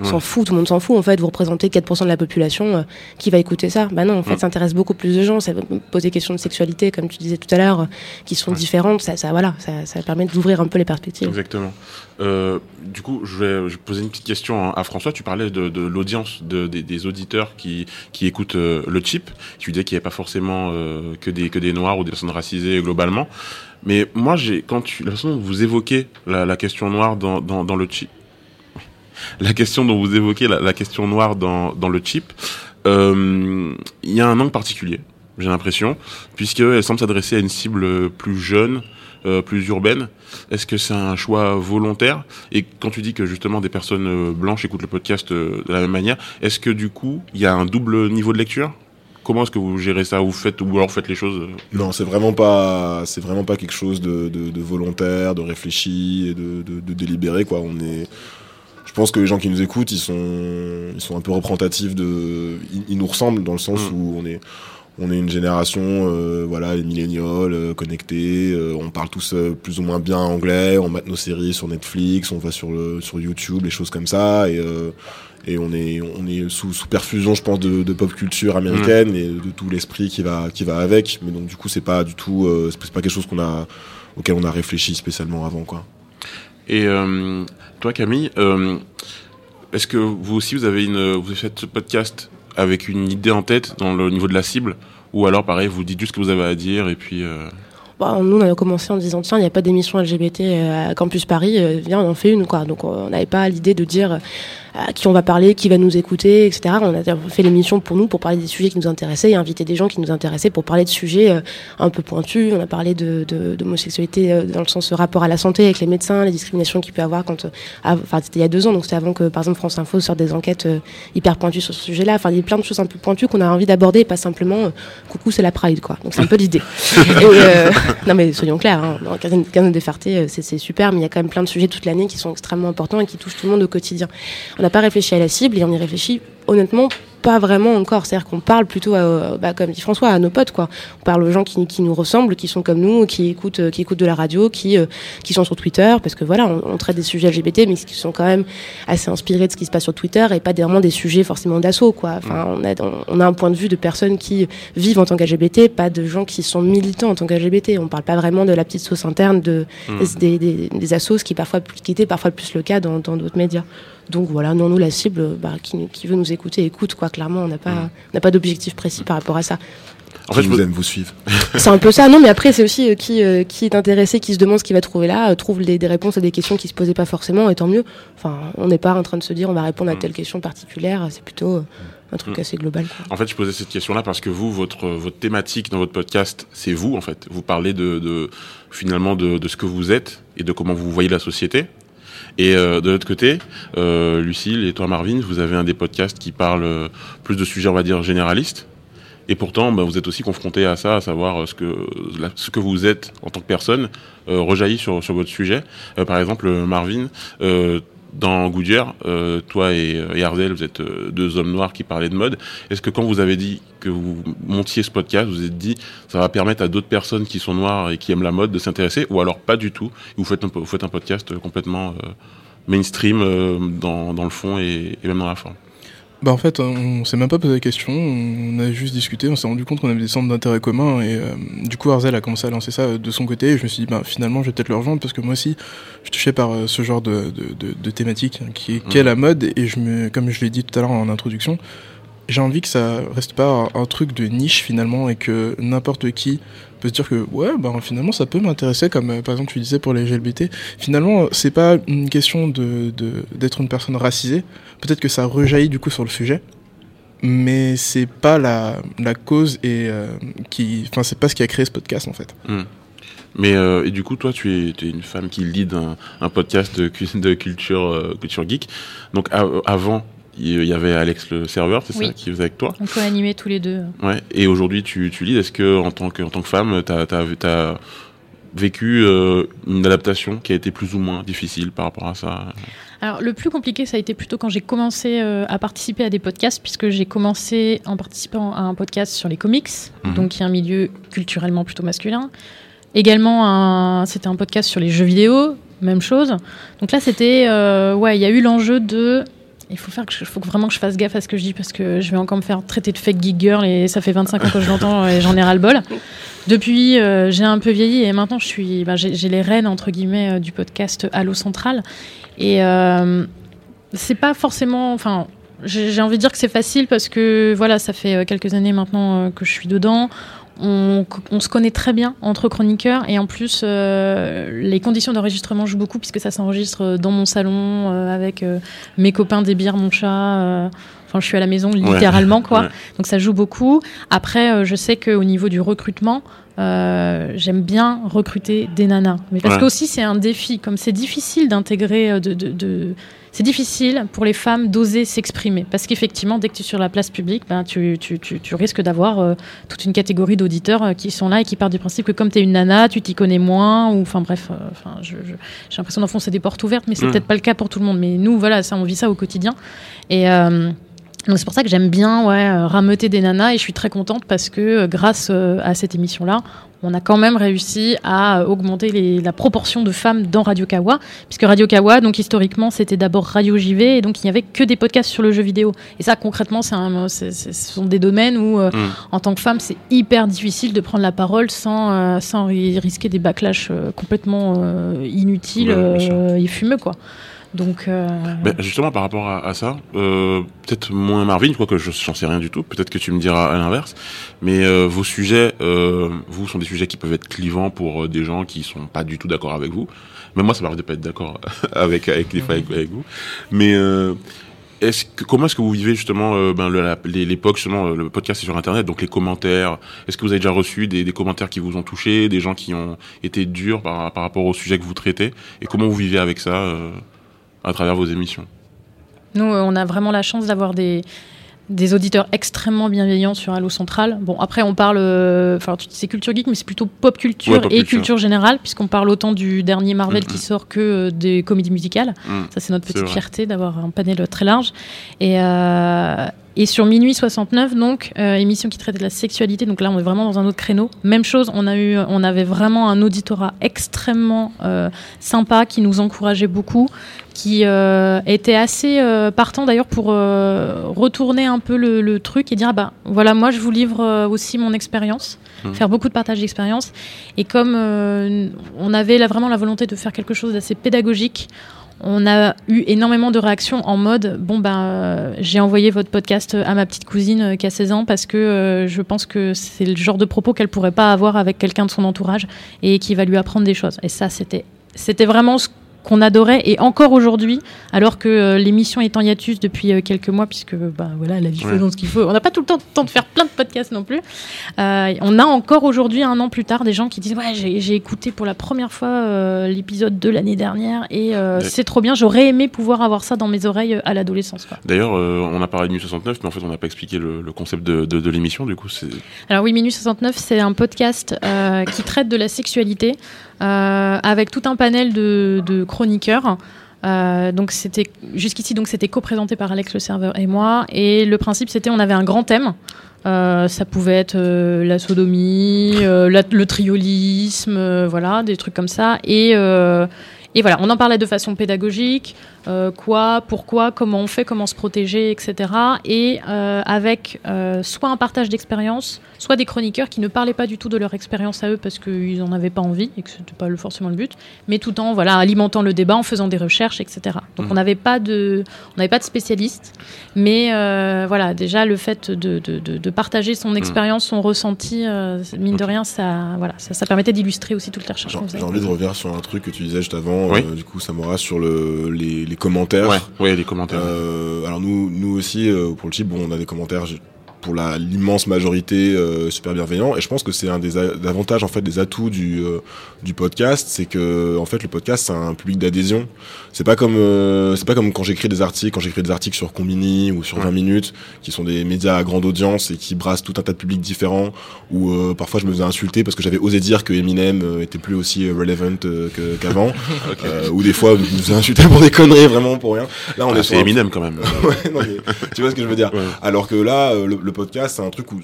Speaker 3: on s'en
Speaker 2: Ouais.
Speaker 3: fout, tout le monde s'en fout en fait. Vous représentez 4% de la population euh, qui va écouter ça. Bah non, en fait, ça intéresse beaucoup plus de gens. Ça va poser des questions de sexualité, comme tu disais tout à l'heure, euh, qui sont
Speaker 2: Ouais.
Speaker 3: différentes. Ça, ça voilà, ça, ça permet d'ouvrir un peu les perspectives.
Speaker 2: Exactement. Euh, du coup, je vais, je vais poser une petite question à François. Tu parlais de, de l'audience de, des, des auditeurs qui, qui écoutent le chip. Tu disais qu'il n'y avait pas forcément que, des, que des noirs ou des personnes racisées globalement. Mais moi, j'ai quand tu, la façon dont vous évoquez la, la question noire dans, dans, dans le chip, [LAUGHS] la question dont vous évoquez la, question noire dans, dans le chip, euh, il y a un angle particulier, j'ai l'impression, puisqu'elle semble s'adresser à une cible plus jeune, euh, plus urbaine. Est-ce que c'est un choix volontaire? Et quand tu dis que justement des personnes euh, blanches écoutent le podcast de la même manière, est-ce que du coup il y a un double niveau de lecture? Comment est-ce que vous gérez ça? Vous faites ou alors faites les choses
Speaker 6: Non, c'est vraiment pas, c'est vraiment pas quelque chose de, volontaire, de réfléchi et de, de délibéré quoi. On est, je pense que les gens qui nous écoutent, ils sont, ils sont un peu représentatifs de, ils, ils nous ressemblent dans le sens
Speaker 2: Mm.
Speaker 6: où on est, on est une génération, euh, voilà, les millénials, euh, connectés. euh, on parle tous euh, plus ou moins bien anglais. On mate nos séries sur Netflix, on va sur le, sur YouTube, les choses comme ça. Et euh, et on est on est sous, sous perfusion je pense de, de pop culture américaine et de tout l'esprit qui va qui va avec mais donc du coup c'est pas du tout euh, c'est pas quelque chose qu'on a auquel on a réfléchi spécialement avant quoi
Speaker 2: Et euh, toi, Camille, euh, est-ce que vous aussi vous avez vous faites ce podcast avec une idée en tête dans le niveau de la cible, ou alors pareil, vous dites juste ce que vous avez à dire et puis.
Speaker 3: Bah, nous, on a commencé en disant tiens, il n'y a pas d'émission LGBT euh, à Campus Paris, euh, viens, on en fait une, quoi. Donc, on n'avait pas l'idée de dire euh, à qui on va parler, qui va nous écouter, etc. On a fait l'émission pour nous, pour parler des sujets qui nous intéressaient et inviter des gens qui nous intéressaient pour parler de sujets un peu pointus. On a parlé de, de, d'homosexualité dans le sens rapport à la santé avec les médecins, les discriminations qu'il peut y avoir quand, enfin, c'était il y a deux ans, donc c'était avant que, par exemple, France Info sorte des enquêtes hyper pointues sur ce sujet-là. Enfin, il y a plein de choses un peu pointues qu'on a envie d'aborder, pas simplement coucou, c'est la Pride, quoi. Donc, c'est un peu l'idée. [LAUGHS] Et, euh, [LAUGHS] non mais soyons clairs, hein, dans 15 15 de Ferté, euh, c'est super, mais il y a quand même plein de sujets toute l'année qui sont extrêmement importants et qui touchent tout le monde au quotidien. On n'a pas réfléchi à la cible et on y réfléchit honnêtement pas vraiment encore. C'est-à-dire qu'on parle plutôt, à, bah, comme dit François, à nos potes, quoi. On parle aux gens qui, qui nous ressemblent, qui sont comme nous, qui écoutent, qui écoutent de la radio, qui, euh, qui sont sur Twitter, parce que voilà, on, on traite des sujets LGBT, mais qui sont quand même assez inspirés de ce qui se passe sur Twitter et pas vraiment des sujets forcément d'assaut, quoi. Enfin, on a, on, a un point de vue de personnes qui vivent en tant qu'LGBT, pas de gens qui sont militants en tant qu'LGBT. On parle pas vraiment de la petite sauce interne de,
Speaker 2: Hmm.
Speaker 3: des, des, des assos, ce qui, parfois, qui était parfois plus le cas dans d'autres médias. Donc voilà, non, nous, la cible, bah, qui, qui veut nous écouter, écoute, quoi. Clairement, on n'a pas,
Speaker 2: Mm.
Speaker 3: on pas d'objectif précis par rapport à ça.
Speaker 2: En fait,
Speaker 6: Qui
Speaker 2: je
Speaker 6: vous
Speaker 2: me-
Speaker 6: aiment vous suivent.
Speaker 3: C'est un peu ça. Non, mais après, c'est aussi euh, qui, euh, qui est intéressé, qui se demande ce qu'il va trouver là, euh, trouve des, des réponses à des questions qui se posaient pas forcément, et tant mieux. Enfin, on n'est pas en train de se dire on va répondre à
Speaker 2: Mm.
Speaker 3: telle question particulière. C'est plutôt euh, un truc
Speaker 2: Mm.
Speaker 3: assez global. quoi.
Speaker 2: En fait, je posais cette question-là parce que vous, votre, votre thématique dans votre podcast, c'est vous, en fait. Vous parlez de, de finalement de, de ce que vous êtes et de comment vous voyez la société. Et euh, de l'autre côté, euh, Lucille et toi, Marvin, vous avez un des podcasts qui parle euh, plus de sujets, on va dire, généralistes. Et pourtant, bah, vous êtes aussi confronté à ça, à savoir ce que, ce que vous êtes en tant que personne rejaillit sur, sur votre sujet. Par exemple, Marvin, dans Goodyear, euh, toi et, et Arzel, vous êtes euh, deux hommes noirs qui parlaient de mode. Est-ce que quand vous avez dit que vous montiez ce podcast, vous êtes dit ça va permettre à d'autres personnes qui sont noires et qui aiment la mode de s'intéresser, ou alors pas du tout Vous faites un, vous faites un podcast complètement euh, mainstream euh, dans, le fond et même dans la forme?
Speaker 1: Bah en fait, on s'est même pas posé la question, on a juste discuté, on s'est rendu compte qu'on avait des centres d'intérêt communs et euh, du coup Arzel a commencé à lancer ça euh, de son côté et je me suis dit bah finalement je vais peut-être le rejoindre parce que moi aussi je touché par euh, ce genre de, de, de, de thématique hein, qui est qu'est
Speaker 2: Mhm.
Speaker 1: la mode et je me comme je l'ai dit tout à l'heure en introduction, j'ai envie que ça reste pas un, truc de niche finalement et que n'importe qui peut se dire que ouais bah finalement ça peut m'intéresser comme euh, par exemple tu disais pour les LGBT finalement c'est pas une question de d'être une personne racisée. Peut-être que ça rejaillit du coup sur le sujet. Mais c'est pas la, la cause et euh, qui enfin c'est pas ce qui a créé ce podcast en fait.
Speaker 2: Mais euh, et du coup, toi, tu es, tu es une femme qui lead un, un podcast de, de culture, euh, culture geek. Donc avant, il y avait Alex le serveur, c'est ça, qui faisait avec toi?
Speaker 7: On co-animait tous les deux.
Speaker 2: Ouais. Et aujourd'hui, tu, tu leads. Est-ce que en tant que, en tant que femme, t'as as, vécu euh, une adaptation qui a été plus ou moins difficile par rapport à ça?
Speaker 7: Alors, le plus compliqué, ça a été plutôt quand j'ai commencé euh, à participer à des podcasts, puisque j'ai commencé en participant à un podcast sur les comics,
Speaker 2: Mhm.
Speaker 7: donc qui est un milieu culturellement plutôt masculin. Également, c'était un podcast sur les jeux vidéo, même chose. Donc là, c'était. euh, ouais, il y a eu l'enjeu de. Il faut, faire que faut vraiment que je fasse gaffe à ce que je dis parce que je vais encore me faire traiter de fake geek girl et ça fait 25 ans que je l'entends et j'en ai ras le bol. Depuis, euh, j'ai un peu vieilli et maintenant je suis, bah, j'ai les rênes entre guillemets euh, du podcast Allo Central et euh, c'est pas forcément, enfin, j'ai envie de dire que c'est facile parce que voilà, ça fait quelques années maintenant que je suis dedans. On, on se connaît très bien entre chroniqueurs et en plus euh, les conditions d'enregistrement jouent beaucoup puisque ça s'enregistre dans mon salon euh, avec euh, mes copains, des bières, mon chat. euh, Enfin, je suis à la maison littéralement quoi. [LAUGHS]
Speaker 2: Ouais.
Speaker 7: Donc ça joue beaucoup. Après, euh, je sais qu'au niveau du recrutement, euh, j'aime bien recruter des nanas. Mais parce
Speaker 2: Ouais.
Speaker 7: que aussi c'est un défi, comme c'est difficile d'intégrer, euh, de, de- de- c'est difficile pour les femmes d'oser s'exprimer. Parce qu'effectivement, dès que tu es sur la place publique, ben, tu, tu- tu- tu risques d'avoir euh, toute une catégorie d'auditeurs euh, qui sont là et qui partent du principe que comme tu es une nana, tu t'y connais moins. Ou enfin bref, euh, enfin, je- je- j'ai l'impression d'enfoncer des portes ouvertes, mais c'est
Speaker 2: Mm.
Speaker 7: peut-être pas le cas pour tout le monde. Mais nous, voilà, ça, on vit ça au quotidien. Et euh, donc c'est pour ça que j'aime bien ouais, euh, rameuter des nanas et je suis très contente parce que euh, grâce euh, à cette émission-là, on a quand même réussi à augmenter les- la proportion de femmes dans Radio Kawa, puisque Radio Kawa, donc historiquement, c'était d'abord Radio JV, et donc il n'y avait que des podcasts sur le jeu vidéo. Et ça, concrètement, c'est un- ce sont des domaines où, euh,
Speaker 2: Mm.
Speaker 7: en tant que femme, c'est hyper difficile de prendre la parole sans, euh, sans ri- risquer des backlash euh, complètement inutiles
Speaker 2: Ouais,
Speaker 7: et fumeux, quoi. Donc, euh,
Speaker 2: Ben, justement, par rapport à, ça, euh, peut-être moins Marvin, quoique je j'en sais rien du tout, peut-être que tu me diras à l'inverse, mais euh, vos sujets, euh, vous, sont des sujets qui peuvent être clivants pour euh, des gens qui sont pas du tout d'accord avec vous. Mais moi, ça m'arrive de pas être d'accord [LAUGHS] avec, avec, des fois avec, vous. Mais euh, est-ce que, comment est-ce que vous vivez justement euh, ben, les- l'époque, justement, le podcast est sur Internet, donc les commentaires, est-ce que vous avez déjà reçu des, des commentaires qui vous ont touché, des gens qui ont été durs par, par rapport au sujet que vous traitez, et comment vous vivez avec ça euh, à travers vos émissions
Speaker 7: Nous, euh, on a vraiment la chance d'avoir des, des auditeurs extrêmement bienveillants sur Allo Central. Bon, après, on parle. euh, Enfin, tu dis c'est culture geek, mais c'est plutôt pop culture
Speaker 2: Ouais, pop
Speaker 7: et
Speaker 2: culture.
Speaker 7: culture générale, puisqu'on parle autant du dernier Marvel
Speaker 2: Mhm.
Speaker 7: qui sort que euh, des comédies musicales.
Speaker 2: Mm.
Speaker 7: Ça, c'est notre petite fierté d'avoir un panel très large. Et, euh, et sur Minuit 69, donc, euh, émission qui traitait de la sexualité. Donc là, on est vraiment dans un autre créneau. Même chose, on, a eu, on avait vraiment un auditorat extrêmement euh, sympa qui nous encourageait beaucoup, qui euh, était assez partant d'ailleurs pour retourner un peu le, le truc et dire ah bah voilà, moi, je vous livre aussi mon expérience.
Speaker 2: Mhm.
Speaker 7: Faire beaucoup de partage d'expérience. Et comme on avait là, vraiment la volonté de faire quelque chose d'assez pédagogique, on a eu énormément de réactions en mode bon ben euh, j'ai envoyé votre podcast à ma petite cousine euh, qui a 16 ans parce que euh, je pense que c'est le genre de propos qu'elle pourrait pas avoir avec quelqu'un de son entourage et qui va lui apprendre des choses. Et ça c'était c'était vraiment ce qu'on adorait et encore aujourd'hui alors que euh, l'émission est en hiatus depuis euh, quelques mois puisque bah voilà la vie
Speaker 2: Ouais.
Speaker 7: faisant ce qu'il faut on n'a pas tout le temps, temps de faire plein de podcasts non plus Euh, on a encore aujourd'hui un an plus tard des gens qui disent ouais j'ai écouté pour la première fois l'épisode de l'année dernière et c'est trop bien j'aurais aimé pouvoir avoir ça dans mes oreilles à l'adolescence.
Speaker 2: D'ailleurs, on a parlé de 69, mais en fait, on n'a pas expliqué le, le concept de, de, de l'émission. Du coup, c'est
Speaker 7: Alors oui, Minus 69, c'est un podcast qui traite de la sexualité avec tout un panel de, chroniqueurs. Euh, donc c'était jusqu'ici donc c'était co-présenté par Alex le serveur et moi. Et le principe c'était on avait un grand thème. Euh, ça pouvait être euh, la sodomie euh, le triolisme euh, voilà des trucs comme ça. Et euh, et voilà, on en parlait de façon pédagogique, euh, quoi, pourquoi, comment on fait, comment se protéger, etc. Et euh, avec euh, soit un partage d'expérience, soit des chroniqueurs qui ne parlaient pas du tout de leur expérience à eux parce qu'ils n'en avaient pas envie et que ce n'était pas forcément le but, mais tout en voilà, alimentant le débat, en faisant des recherches, etc. Donc
Speaker 2: Mhm.
Speaker 7: on n'avait pas de, on n'avait pas de spécialistes, mais voilà, déjà le fait de, de, de- de partager son expérience, son ressenti, mine de rien, ça, voilà, ça, ça permettait d'illustrer aussi toutes les recherches
Speaker 6: J'ai envie de revenir sur un truc que tu disais juste avant,
Speaker 2: Oui.
Speaker 6: du coup, Samora, sur le, les, les commentaires.
Speaker 2: ouais, ouais, les commentaires.
Speaker 6: Euh, alors nous, nous aussi, euh, pour le chip, bon, on a des commentaires pour la l'immense majorité euh, super bienveillants et je pense que c'est un des avantages en fait des atouts du euh, du podcast c'est que en fait le podcast c'est un public d'adhésion c'est pas comme euh, c'est pas comme quand j'écris des articles quand j'écris des articles sur Combini ou sur
Speaker 2: Ouais.
Speaker 6: 20 minutes qui sont des médias à grande audience et qui brassent tout un tas de publics différents où euh, parfois je me faisais insulter parce que j'avais osé dire que Eminem euh, était plus aussi euh, relevant euh, qu'avant [LAUGHS] euh, ou des fois je me faisais insulter pour des conneries vraiment pour rien là on
Speaker 2: Ah,
Speaker 6: est
Speaker 2: c'est
Speaker 6: un-
Speaker 2: Eminem quand même. [LAUGHS]
Speaker 6: Ouais, non, mais tu vois ce que je veux dire
Speaker 2: Ouais.
Speaker 6: alors que là, le, le podcast, c'est un truc où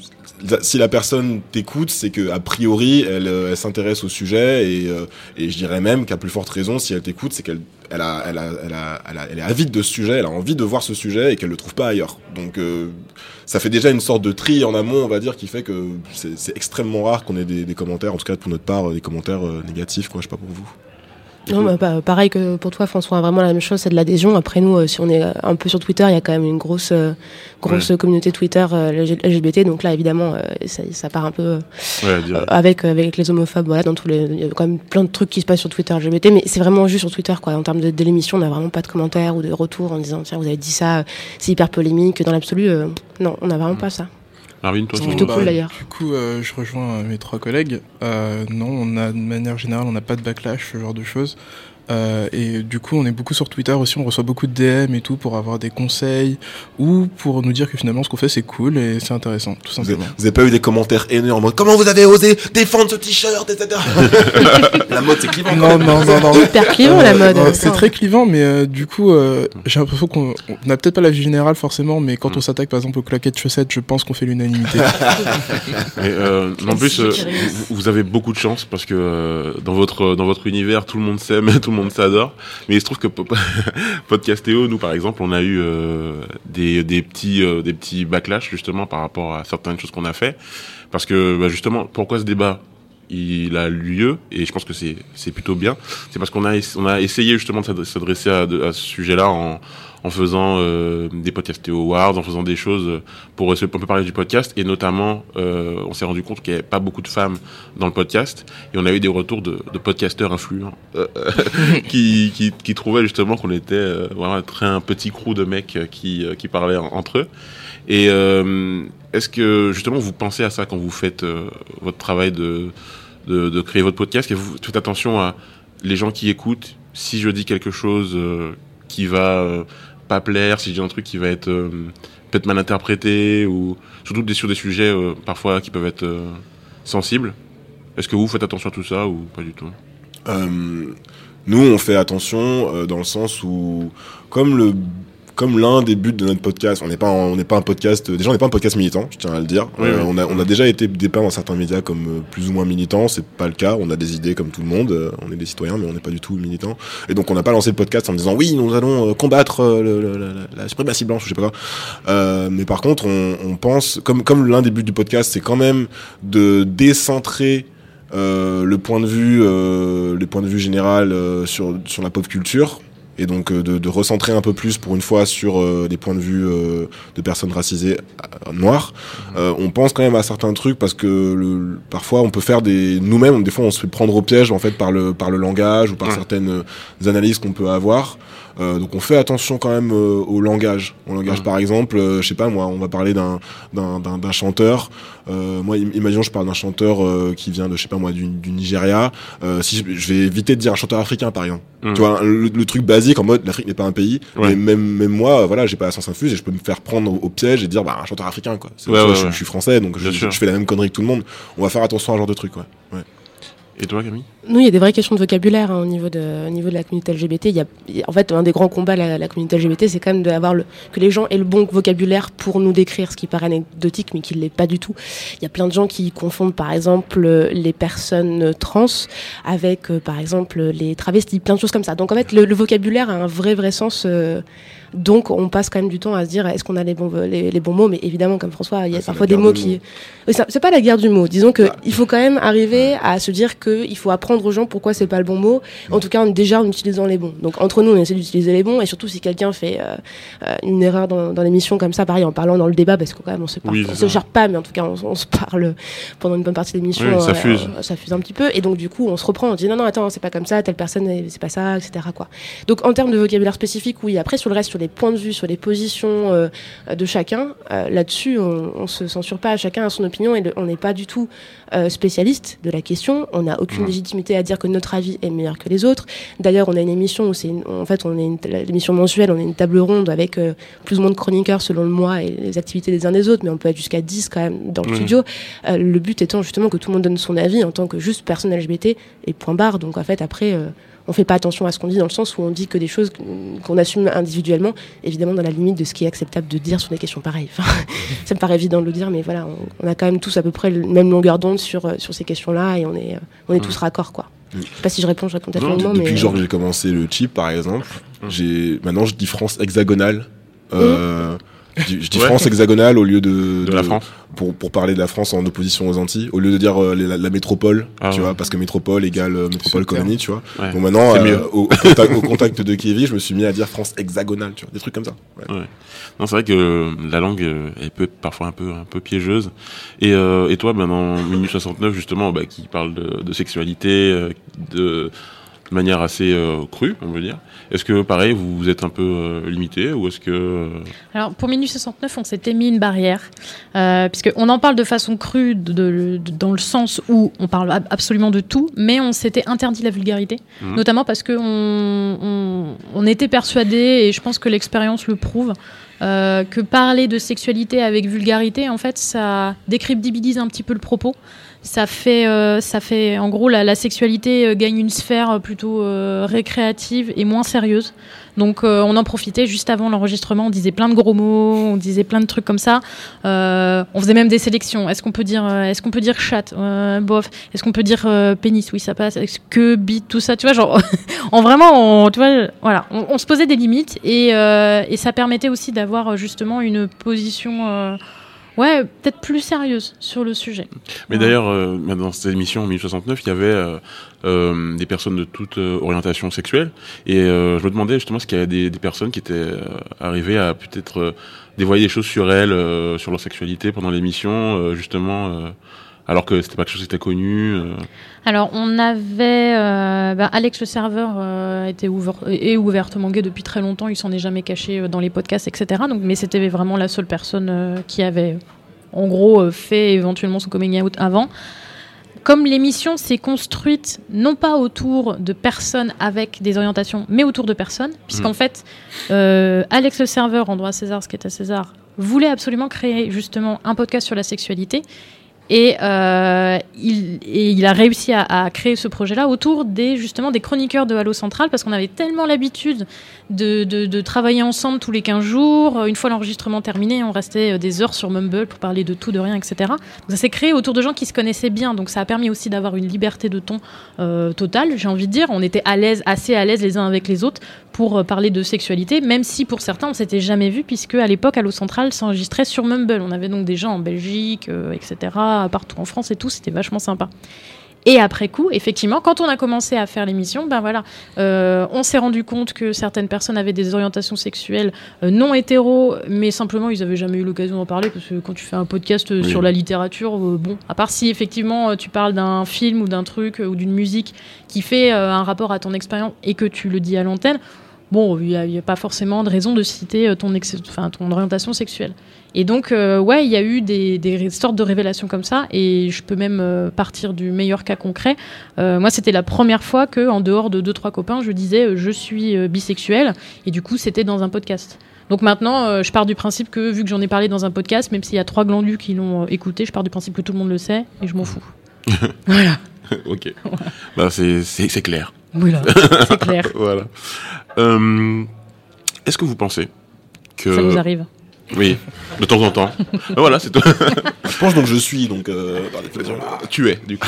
Speaker 6: si la personne t'écoute, c'est que a priori, elle, elle s'intéresse au sujet et, euh, et je dirais même qu'à plus forte raison, si elle t'écoute, c'est qu'elle est avide de ce sujet, elle a envie de voir ce sujet et qu'elle le trouve pas ailleurs. Donc euh, ça fait déjà une sorte de tri en amont, on va dire, qui fait que c'est extrêmement rare qu'on ait des, commentaires, en tout cas pour notre part, euh, des commentaires négatifs, quoi, je sais pas pour vous.
Speaker 3: Non, bah, bah, pareil que pour toi, François, vraiment la même chose, c'est de l'adhésion. Après, nous, euh, si on est euh, un peu sur Twitter, il y a quand même une grosse, euh, grosse communauté Twitter euh, LGBT. Donc là, évidemment, ça, ça part un peu
Speaker 2: Ouais,
Speaker 3: avec, avec les homophobes. Voilà, dans tous les, il y a quand même plein de trucs qui se passent sur Twitter LGBT. Mais c'est vraiment juste sur Twitter, quoi. En termes de, de l'émission, on n'a vraiment pas de commentaires ou de retours en disant, tiens, vous avez dit ça, c'est hyper polémique. Dans l'absolu, non, on n'a vraiment pas ça.
Speaker 2: Marvin, toi,
Speaker 3: C'est plutôt
Speaker 1: Bah,
Speaker 3: cool, d'ailleurs.
Speaker 1: Du coup, euh, je rejoins euh, mes trois collègues. Euh, non, on a de manière générale, on n'a pas de backlash, ce genre de choses. Euh, et du coup, on est beaucoup sur Twitter aussi, on reçoit beaucoup de DM et tout pour avoir des conseils ou pour nous dire que finalement ce qu'on fait c'est cool et c'est intéressant, tout simplement.
Speaker 6: vous avez pas eu des commentaires haineux en mode comment vous avez osé défendre ce t-shirt, etc. [LAUGHS] la mode c'est clivant.
Speaker 1: Non, non, non, non.
Speaker 3: Hyper clivant, la
Speaker 1: Euh,
Speaker 3: mode.
Speaker 1: c'est très clivant, mais euh, du coup, euh, j'ai l'impression qu'on on n'a peut-être pas la vie générale forcément, mais quand
Speaker 2: Mm.
Speaker 1: on s'attaque par exemple aux claquettes chaussettes, je pense qu'on fait l'unanimité. [LAUGHS]
Speaker 2: Mais, euh, en plus, euh, vous, vous avez beaucoup de chance parce que euh, dans votre dans votre univers, tout le monde s'aime, [LAUGHS] tout le monde s'adore. Mais il se trouve que po- [LAUGHS] Podcastéo, nous par exemple, on a eu euh, des des petits euh, des petits backlash justement par rapport à certaines choses qu'on a fait, parce que bah, justement, pourquoi ce débat? Il a lieu et je pense que c'est plutôt bien. C'est parce qu'on a on a essayé justement de s'ad- s'adresser à, à ce sujet-là en en faisant euh, des podcastéo awards, en faisant des choses pour essayer un peu parler du podcast. Et notamment euh, on s'est rendu compte qu'il n'y avait pas beaucoup de femmes dans le podcast. Et on a eu des retours de, de podcasteurs influents euh, [LAUGHS] qui, trouvaient justement qu'on était euh, un petit crew de mecs euh, qui, euh, qui parlaient en- entre eux. Et euh, est-ce que justement vous pensez à ça quand vous faites euh, votre travail de, de, créer votre podcast? Et vous faites attention à les gens qui écoutent. Si je dis quelque chose euh, qui va euh, pas plaire si dis un truc qui va être euh, peut-être mal interprété ou surtout sur des sujets euh, parfois qui peuvent être euh, sensibles. Est-ce que vous faites attention à tout ça ou pas du tout?
Speaker 6: Nous, on fait attention dans le sens où, comme le, comme l'un des buts de notre podcast, on n'est pas, on n'est pas un podcast. Déjà, on n'est pas un podcast militant. Je tiens à le dire.
Speaker 2: Oui,
Speaker 6: Euh,
Speaker 2: oui.
Speaker 6: On a, on a déjà été dépeint dans certains médias comme euh, plus ou moins militants. C'est pas le cas. On a des idées comme tout le monde. Euh, on est des citoyens, mais on n'est pas du tout militants. Et donc, on n'a pas lancé le podcast en disant oui, nous allons combattre le- le- la, la suprématie blanche je sais pas quoi. Euh, mais par contre, on, on pense, comme, comme l'un des buts du podcast, c'est quand même de décentrer euh, le point de vue, euh, le point de vue général euh, sur sur la pop culture et donc euh, de, de recentrer un peu plus pour une fois sur euh, des points de vue euh, de personnes racisées euh, noires. Euh, on pense quand même à certains trucs parce que le, parfois on peut faire des nous-mêmes, des fois on se fait prendre au piège en fait par le par le langage ou par
Speaker 2: Ouais.
Speaker 6: certaines euh, analyses qu'on peut avoir. Euh, donc on fait attention quand même euh, au langage. Au langage
Speaker 2: Mhm.
Speaker 6: par exemple, euh, je sais pas moi, on va parler d'un d'un d'un d'un chanteur. Euh, moi, im- imaginons je parle d'un chanteur euh, qui vient de je sais pas moi du, du Nigeria. Euh, si je, je vais éviter de dire un chanteur africain par exemple.
Speaker 2: Mhm.
Speaker 6: Tu vois le, le truc basique en mode l'Afrique n'est pas un pays.
Speaker 2: Ouais.
Speaker 6: Mais même même moi, voilà, j'ai pas la science infuse et je peux me faire prendre au, au piège et dire bah un chanteur africain quoi.
Speaker 2: Ouais,
Speaker 6: je, suis français donc je fais la même connerie que tout le monde. On va faire attention à ce genre de truc ouais.
Speaker 2: Et toi, Camille?
Speaker 3: Nous, il y a des vraies questions de vocabulaire hein, au, niveau de, au niveau de la communauté LGBT. Il y a, en fait, un des grands combats de la, communauté LGBT, c'est quand même d'avoir le, que les gens aient le bon vocabulaire pour nous décrire ce qui paraît anecdotique, mais qui ne l'est pas du tout. Il y a plein de gens qui confondent, par exemple, les personnes trans avec, euh, par exemple, les travestis, plein de choses comme ça. Donc, en fait, le, le vocabulaire a un vrai, vrai sens. euh, donc, on passe quand même du temps à se dire, est-ce qu'on a les bons, les, les bons mots? Mais évidemment, comme François, il y a
Speaker 6: Ah,
Speaker 3: parfois des mots
Speaker 6: du
Speaker 3: qui... c'est pas la guerre du mot. Disons que
Speaker 6: Ah.
Speaker 3: faut quand même arriver à se dire que il faut apprendre aux gens pourquoi c'est pas le bon mot. En tout cas, en- déjà en utilisant les bons. Donc entre nous, on essaie d'utiliser les bons et surtout si quelqu'un fait euh, euh, une erreur dans, dans l'émission comme ça, pareil, en parlant dans le débat, parce que quand même on se parle,
Speaker 2: Oui,
Speaker 3: on se charpe pas, mais en tout cas on, on se parle pendant une bonne partie de l'émission.
Speaker 2: Oui, ça
Speaker 3: euh,
Speaker 2: fuse.
Speaker 3: euh, ça fuse un petit peu et donc du coup on se reprend, on dit non non attends c'est pas comme ça, telle personne c'est pas ça, etc. Quoi. Donc en termes de vocabulaire spécifique, oui. Après sur le reste, sur les points de vue, sur les positions euh, de chacun, euh, là-dessus on, on se censure pas, chacun a son opinion et le- on n'est pas du tout euh, spécialiste de la question. On n'a aucune légitimité à dire que notre avis est meilleur que les autres. D'ailleurs, on a une émission où c'est, en fait, on est une, l'émission mensuelle, on est une table ronde avec plus ou moins de chroniqueurs selon le mois et les activités des uns des autres, mais on peut être jusqu'à 10 quand même dans le studio. Le but étant justement que tout le monde donne son avis en tant que juste personne LGBT et point barre. Donc en fait, après. On fait pas attention à ce qu'on dit dans le sens où on dit que des choses qu'on assume individuellement, évidemment dans la limite de ce qui est acceptable de dire sur des questions pareilles. Enfin, [LAUGHS] ça me paraît évident de le dire, mais voilà, on, on a quand même tous à peu près la même longueur d'onde sur, euh, sur ces questions-là et on est, euh, on est
Speaker 2: Mm.
Speaker 3: tous raccord, quoi.
Speaker 6: Mm.
Speaker 3: Je sais pas si je réponds, je réponds peut-être
Speaker 6: Depuis
Speaker 3: mais.
Speaker 6: que genre
Speaker 3: euh,
Speaker 6: j'ai commencé le chip par exemple,
Speaker 2: Mm.
Speaker 6: j'ai maintenant je dis France hexagonale. Euh, je dis, je dis
Speaker 2: Ouais.
Speaker 6: France hexagonale au lieu de,
Speaker 2: De la France
Speaker 6: pour, pour parler de la France en opposition aux Antilles, au lieu de dire euh, la, la métropole,
Speaker 2: Ah
Speaker 6: tu
Speaker 2: ouais.
Speaker 6: vois, parce que métropole égale euh, métropole colonie, tu vois.
Speaker 2: Ouais.
Speaker 6: Donc maintenant, euh,
Speaker 2: mieux.
Speaker 6: au, au contact, au contact de Kevin, je me suis mis à dire France hexagonale, tu vois, des trucs comme ça. Ouais.
Speaker 2: Non, c'est vrai que la langue, elle peut être parfois un peu, un peu piégeuse. Et, euh, et toi, ben, dans Minute 69, justement, bah, qui parle de, de sexualité, de, de manière assez euh, crue, on veut dire. Est-ce que, pareil, vous vous êtes un peu euh, limité ou est-ce que... euh,
Speaker 7: Alors pour Minute 69, on s'était mis une barrière, puisqu'on en parle de façon crue, de- de- de- dans le sens où on parle ab- absolument de tout, mais on s'était interdit la vulgarité,
Speaker 2: Mhm.
Speaker 7: notamment parce qu'on on, on était persuadé, et je pense que l'expérience le prouve, que parler de sexualité avec vulgarité, en fait, ça décrédibilise un petit peu le propos. Ça fait, euh, ça fait, en gros, la, la sexualité euh, gagne une sphère euh, plutôt euh, récréative et moins sérieuse. Donc, euh, on en profitait juste avant l'enregistrement. On disait plein de gros mots, on disait plein de trucs comme ça. On faisait même des sélections. Est-ce qu'on peut dire, est-ce qu'on peut dire chat, bof. Est-ce qu'on peut dire pénis? Oui, ça passe. Est-ce que bite, tout ça, tu vois, genre, [LAUGHS] en vraiment, on, tu vois, voilà, on, se posait des limites et, et ça permettait aussi d'avoir justement une position. Ouais, peut-être plus sérieuse sur le sujet.
Speaker 2: Mais
Speaker 7: Ouais.
Speaker 2: d'ailleurs, euh, dans cette émission en 1069, il y avait euh, euh, des personnes de toute euh, orientation sexuelle. Et euh, je me demandais justement s'il y avait des, des personnes qui étaient arrivées à peut-être dévoiler des choses sur elles, euh, sur leur sexualité pendant l'émission, euh, justement, euh, alors que c'était pas quelque chose qui était connu. euh.
Speaker 7: Alors, on avait. euh, bah, Alex le serveur euh, était ouvert, est ouvertement gay depuis très longtemps. Il s'en est jamais caché euh, dans les podcasts, etc. Donc, mais c'était vraiment la seule personne qui avait, en gros, fait éventuellement son coming out avant. Comme l'émission s'est construite non pas autour de personnes avec des orientations, mais autour de personnes, puisqu'en fait, euh, Alex le serveur, en droit à César, ce qui est à César, voulait absolument créer justement un podcast sur la sexualité. Et, euh, il, et il a réussi à, créer ce projet-là autour des justement des chroniqueurs de Halo Central parce qu'on avait tellement l'habitude de, travailler ensemble tous les 15 jours. Une fois l'enregistrement terminé, on restait euh, des heures sur Mumble pour parler de tout, de rien, etc. Donc ça s'est créé autour de gens qui se connaissaient bien. Donc ça a permis aussi d'avoir une liberté de ton euh, totale, j'ai envie de dire. On était à l'aise, assez à l'aise les uns avec les autres pour euh, parler de sexualité, même si pour certains on s'était jamais vu puisque à l'époque Halo Central s'enregistrait sur Mumble. On avait donc des gens en Belgique, euh, etc., partout en France et tout. C'était vachement sympa. Et après coup, effectivement, quand on a commencé à faire l'émission, ben voilà, euh, on s'est rendu compte que certaines personnes avaient des orientations sexuelles euh, non hétéro, mais simplement ils avaient jamais eu l'occasion d'en parler parce que quand tu fais un podcast
Speaker 2: Oui.
Speaker 7: sur la littérature, euh, bon, à part si effectivement tu parles d'un film ou d'un truc ou d'une musique qui fait un rapport à ton expérience et que tu le dis à l'antenne, bon, il n'y a, pas forcément de raison de citer euh, ton, ex- enfin, ton orientation sexuelle. Et donc, euh, ouais, il y a eu des, sortes de révélations comme ça, et je peux même euh, partir du meilleur cas concret. Euh, moi, c'était la première fois que, en dehors de deux trois copains, je disais je suis bisexuel, et du coup, c'était dans un podcast. Donc maintenant, je pars du principe que, vu que j'en ai parlé dans un podcast, même s'il y a trois glandus qui l'ont écouté, je pars du principe que tout le monde le sait, et je m'en fous. [LAUGHS] voilà,
Speaker 2: ok. Bah, c'est clair.
Speaker 7: Voilà, [LAUGHS] c'est clair.
Speaker 2: voilà. Euh, est-ce que vous pensez que.
Speaker 7: Ça nous arrive.
Speaker 2: Oui, de temps en temps. Ah, [LAUGHS] voilà, c'est tout.
Speaker 6: Je pense donc je suis, donc euh, définition.
Speaker 2: tu es, du coup.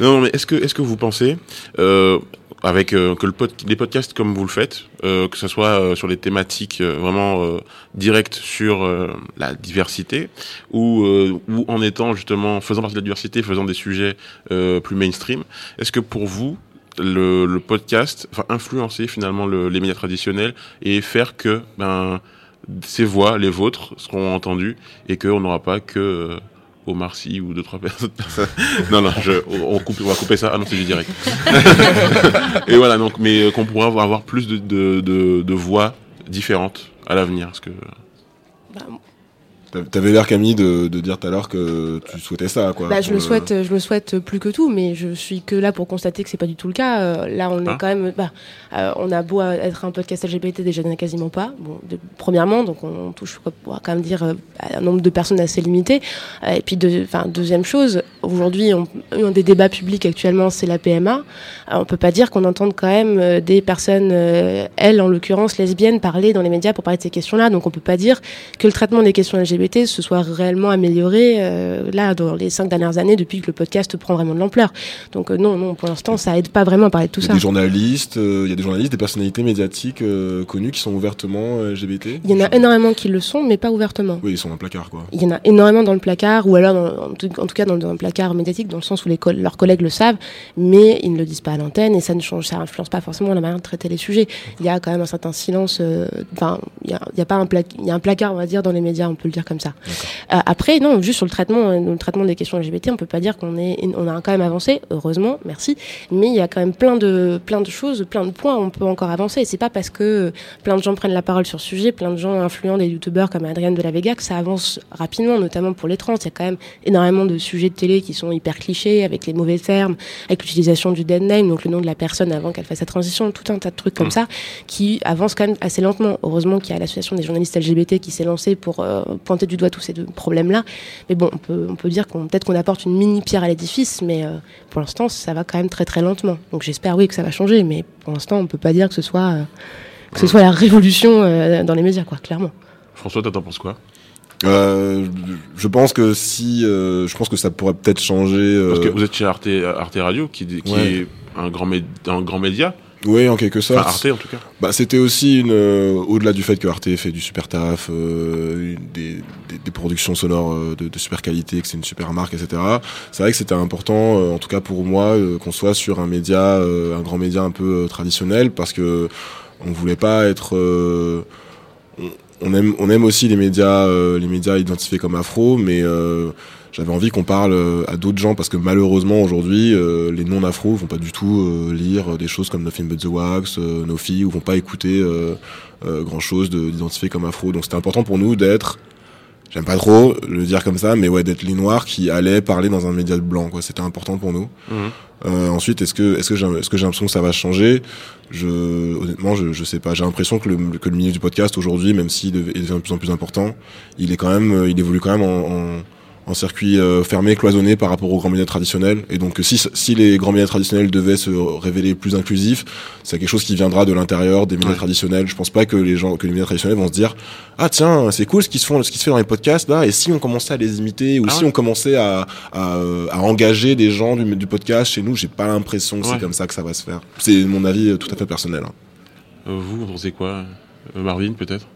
Speaker 2: Non, mais est-ce que, est-ce que vous pensez, euh, avec euh, que le pod- les podcasts comme vous le faites, euh, que ce soit euh, sur les thématiques euh, vraiment euh, directes sur euh, la diversité, ou, euh, ou en étant justement, faisant partie de la diversité, faisant des sujets euh, plus mainstream, est-ce que pour vous, le, podcast va influencer finalement le- les médias traditionnels et faire que ben, ces voix, les vôtres, seront entendues et qu'on n'aura pas que euh, Omar Sy ou deux trois [LAUGHS] personnes. non non, on, va couper ça. Ah non, c'est du direct. [LAUGHS] et voilà donc, mais euh, qu'on pourra avoir, plus de, voix différentes à l'avenir, parce que
Speaker 3: Bah,
Speaker 6: T'a- T'avais l'air Camille de, de dire tout à l'heure que tu souhaitais ça, quoi.
Speaker 3: Bah, je le souhaite, je le souhaite plus que tout, mais je suis que là pour constater que c'est pas du tout le cas. Euh, là, on est
Speaker 2: Ah.
Speaker 3: quand même, bah, euh, on a beau être un podcast LGBT, déjà il y en a quasiment pas. Bon, de- premièrement, donc on touche, on va quand même dire, euh, à un nombre de personnes assez limité. Euh, et puis, de, deuxième chose, aujourd'hui, on, un des débats publics actuellement, c'est la PMA. On peut pas dire qu'on entende quand même euh, des personnes, euh, elles en l'occurrence lesbiennes, parler dans les médias pour parler de ces questions-là. Donc, on peut pas dire que le traitement des questions LGBT se soit réellement amélioré euh, là dans les cinq dernières années depuis que le podcast prend vraiment de l'ampleur. Donc euh, non, non, pour l'instant, ça aide pas vraiment à parler de tout
Speaker 6: Il y
Speaker 3: ça.
Speaker 6: des journalistes, euh, il y a des journalistes, des personnalités médiatiques connues qui sont ouvertement LGBT.
Speaker 3: Il y en a énormément qui le sont, mais pas ouvertement.
Speaker 6: Oui, ils sont dans le placard, quoi.
Speaker 3: Il y en a énormément dans le placard, ou alors dans- en, tout, en tout cas dans, dans le placard médiatique, dans le sens où les leurs collègues le savent, mais ils ne le disent pas à l'antenne et ça ne change, ça influence pas forcément la manière de traiter les sujets. Il y a quand même un certain silence. Enfin, il y a, y a pas un pla- il y a un placard, on va dire, dans les médias, on peut le dire comme ça. Euh, après, non, juste sur le traitement, euh, le traitement des questions LGBT, on peut pas dire qu'on est, on a quand même avancé, heureusement, merci. Mais il y a quand même plein de, plein de choses, plein de points, où on peut encore avancer. Et c'est pas parce que plein de gens prennent la parole sur ce sujet, plein de gens influents, des youtubeurs comme Adrienne de la Vega, que ça avance rapidement, notamment pour les trans. Il y a quand même énormément de sujets de télé qui sont hyper clichés, avec les mauvais termes, avec l'utilisation du dead name, donc le nom de la personne avant qu'elle fasse sa transition, tout un tas de trucs comme ça, qui avancent quand même assez lentement. Heureusement qu'il y a l'association des journalistes LGBT qui s'est lancée pour euh, pointer du doigt tous ces deux problèmes-là. Mais bon, on peut, on peut dire qu'on peut-être qu'on apporte une mini pierre à l'édifice, mais euh, pour l'instant, ça va quand même très très lentement. Donc j'espère oui que ça va changer, mais pour l'instant, on peut pas dire que ce soit euh, que ce soit la révolution euh, dans les médias, quoi, clairement.
Speaker 2: François, t'en penses quoi?
Speaker 6: Euh, je pense que si, euh, je pense que ça pourrait peut-être changer. euh,
Speaker 2: Parce que vous êtes chez Arte, Arte Radio, qui, qui
Speaker 6: Ouais.
Speaker 2: est un grand, un grand média,
Speaker 6: Oui, en quelque
Speaker 2: enfin
Speaker 6: sorte.
Speaker 2: Arte en tout cas.
Speaker 6: Bah, c'était aussi une, euh, au-delà du fait que Arte fait du super taf, euh, des, des, des productions sonores euh, de, de super qualité, que c'est une super marque, etc. C'est vrai que c'était important, euh, en tout cas pour moi, euh, qu'on soit sur un média, euh, un grand média un peu traditionnel, parce que on voulait pas être. euh, on, on aime, on aime aussi les médias, euh, les médias identifiés comme afro, mais euh, j'avais envie qu'on parle euh, à d'autres gens parce que malheureusement aujourd'hui euh, les non afro vont pas du tout euh, lire des choses comme Nothing But the Wax, euh, filles ou vont pas écouter euh, euh, grand chose d'identifié comme afro. Donc c'était important pour nous d'être J'aime pas trop le dire comme ça, mais ouais, d'être les noirs qui allaient parler dans un média blanc, quoi. C'était important pour nous. Euh, ensuite, est-ce que, est-ce que j'ai, est-ce que j'ai l'impression que ça va changer? Je, honnêtement, je, je sais pas. J'ai l'impression que le, que le milieu du podcast aujourd'hui, même s'il dev- il devient de plus en plus important, il est quand même, euh, il évolue quand même en, en, en circuit euh, fermé, cloisonné par rapport aux grands médias traditionnels. Et donc, si, si les grands médias traditionnels devaient se révéler plus inclusifs, c'est quelque chose qui viendra de l'intérieur des médias
Speaker 2: Ouais.
Speaker 6: traditionnels. Je pense pas que les gens, que les médias traditionnels vont se dire, ah tiens, c'est cool ce qui se font, ce qui se fait dans les podcasts là. Et si on commençait à les imiter, ou
Speaker 2: Ah
Speaker 6: si
Speaker 2: ouais.
Speaker 6: on commençait à, à, à engager des gens du, du podcast chez nous, j'ai pas l'impression que
Speaker 2: Ouais.
Speaker 6: c'est comme ça que ça va se faire. C'est mon avis euh, tout à fait personnel. hein.
Speaker 2: Euh, vous, vous pensez quoi? Marvin, peut-être?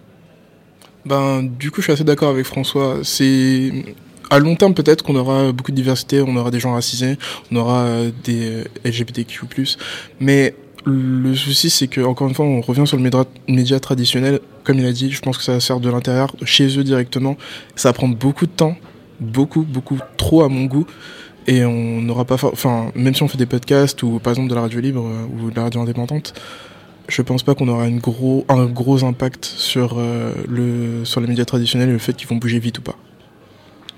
Speaker 1: Ben, du coup, je suis assez d'accord avec François. C'est à long terme, peut-être qu'on aura beaucoup de diversité, on aura des gens racisés, on aura euh, des euh, LGBTQ+. Mais le souci, c'est que encore une fois, on revient sur le média traditionnel. Comme il a dit, je pense que ça va se faire de l'intérieur, chez eux directement. Ça va prendre beaucoup de temps, beaucoup, beaucoup trop à mon goût. Et on n'aura pas, enfin, même si on fait des podcasts ou par exemple de la radio libre euh, ou de la radio indépendante, je pense pas qu'on aura une gros, un gros impact sur le, sur les médias traditionnels et le fait qu'ils vont bouger vite ou pas.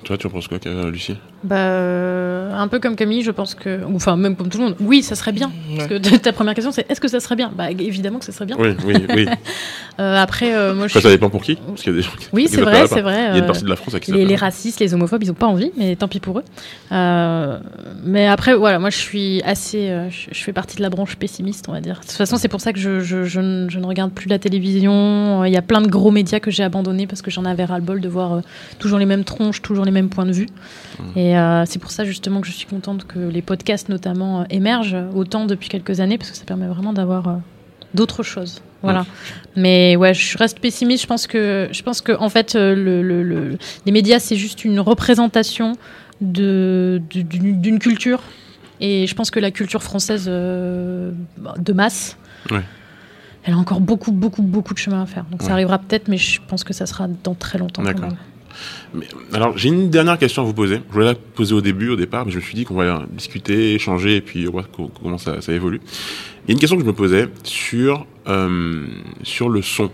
Speaker 2: Toi, tu en penses quoi, Lucie
Speaker 7: Bah, euh, un peu comme Camille, je pense que, enfin même comme tout le monde, oui, ça serait bien. Parce que ta première question, c'est est-ce que ça serait bien? Bah évidemment que ça serait bien.
Speaker 2: Oui, oui, oui. [LAUGHS]
Speaker 7: Euh, après, euh, moi, je
Speaker 2: Enfin, ça dépend pour qui Parce qu'il y a des gens qui
Speaker 7: Oui, c'est vrai, c'est vrai.
Speaker 2: Il y a une partie de la France à qui
Speaker 7: les, les racistes, les homophobes, ils ont pas envie, mais tant pis pour eux. Mais après, voilà, moi je suis assez. je, fais partie de la branche pessimiste, on va dire. De toute façon, c'est pour ça que je, je- je ne, je ne regarde plus la télévision. Il y a plein de gros médias que j'ai abandonnés parce que j'en avais ras-le-bol de voir toujours les mêmes tronches, toujours les mêmes points de vue. Et euh, c'est pour ça justement que je suis contente que les podcasts notamment euh, émergent autant depuis quelques années parce que ça permet vraiment d'avoir euh, d'autres choses. Voilà. Mais ouais, je reste pessimiste. Je pense que, je pense que en fait, le, le- le- les médias, c'est juste une représentation de, d'une, culture. Et je pense que la culture française de masse,
Speaker 2: Ouais.
Speaker 7: elle a encore beaucoup, beaucoup, beaucoup de chemin à faire. Donc
Speaker 2: Ouais.
Speaker 7: ça arrivera peut-être, mais je pense que ça sera dans très longtemps.
Speaker 2: D'accord. Alors, j'ai une dernière question à vous poser. Je voulais la poser au début, au départ, mais je me suis dit qu'on va discuter, échanger, et puis voir co- comment ça, ça évolue. Il y a une question que je me posais sur, euh, sur le son.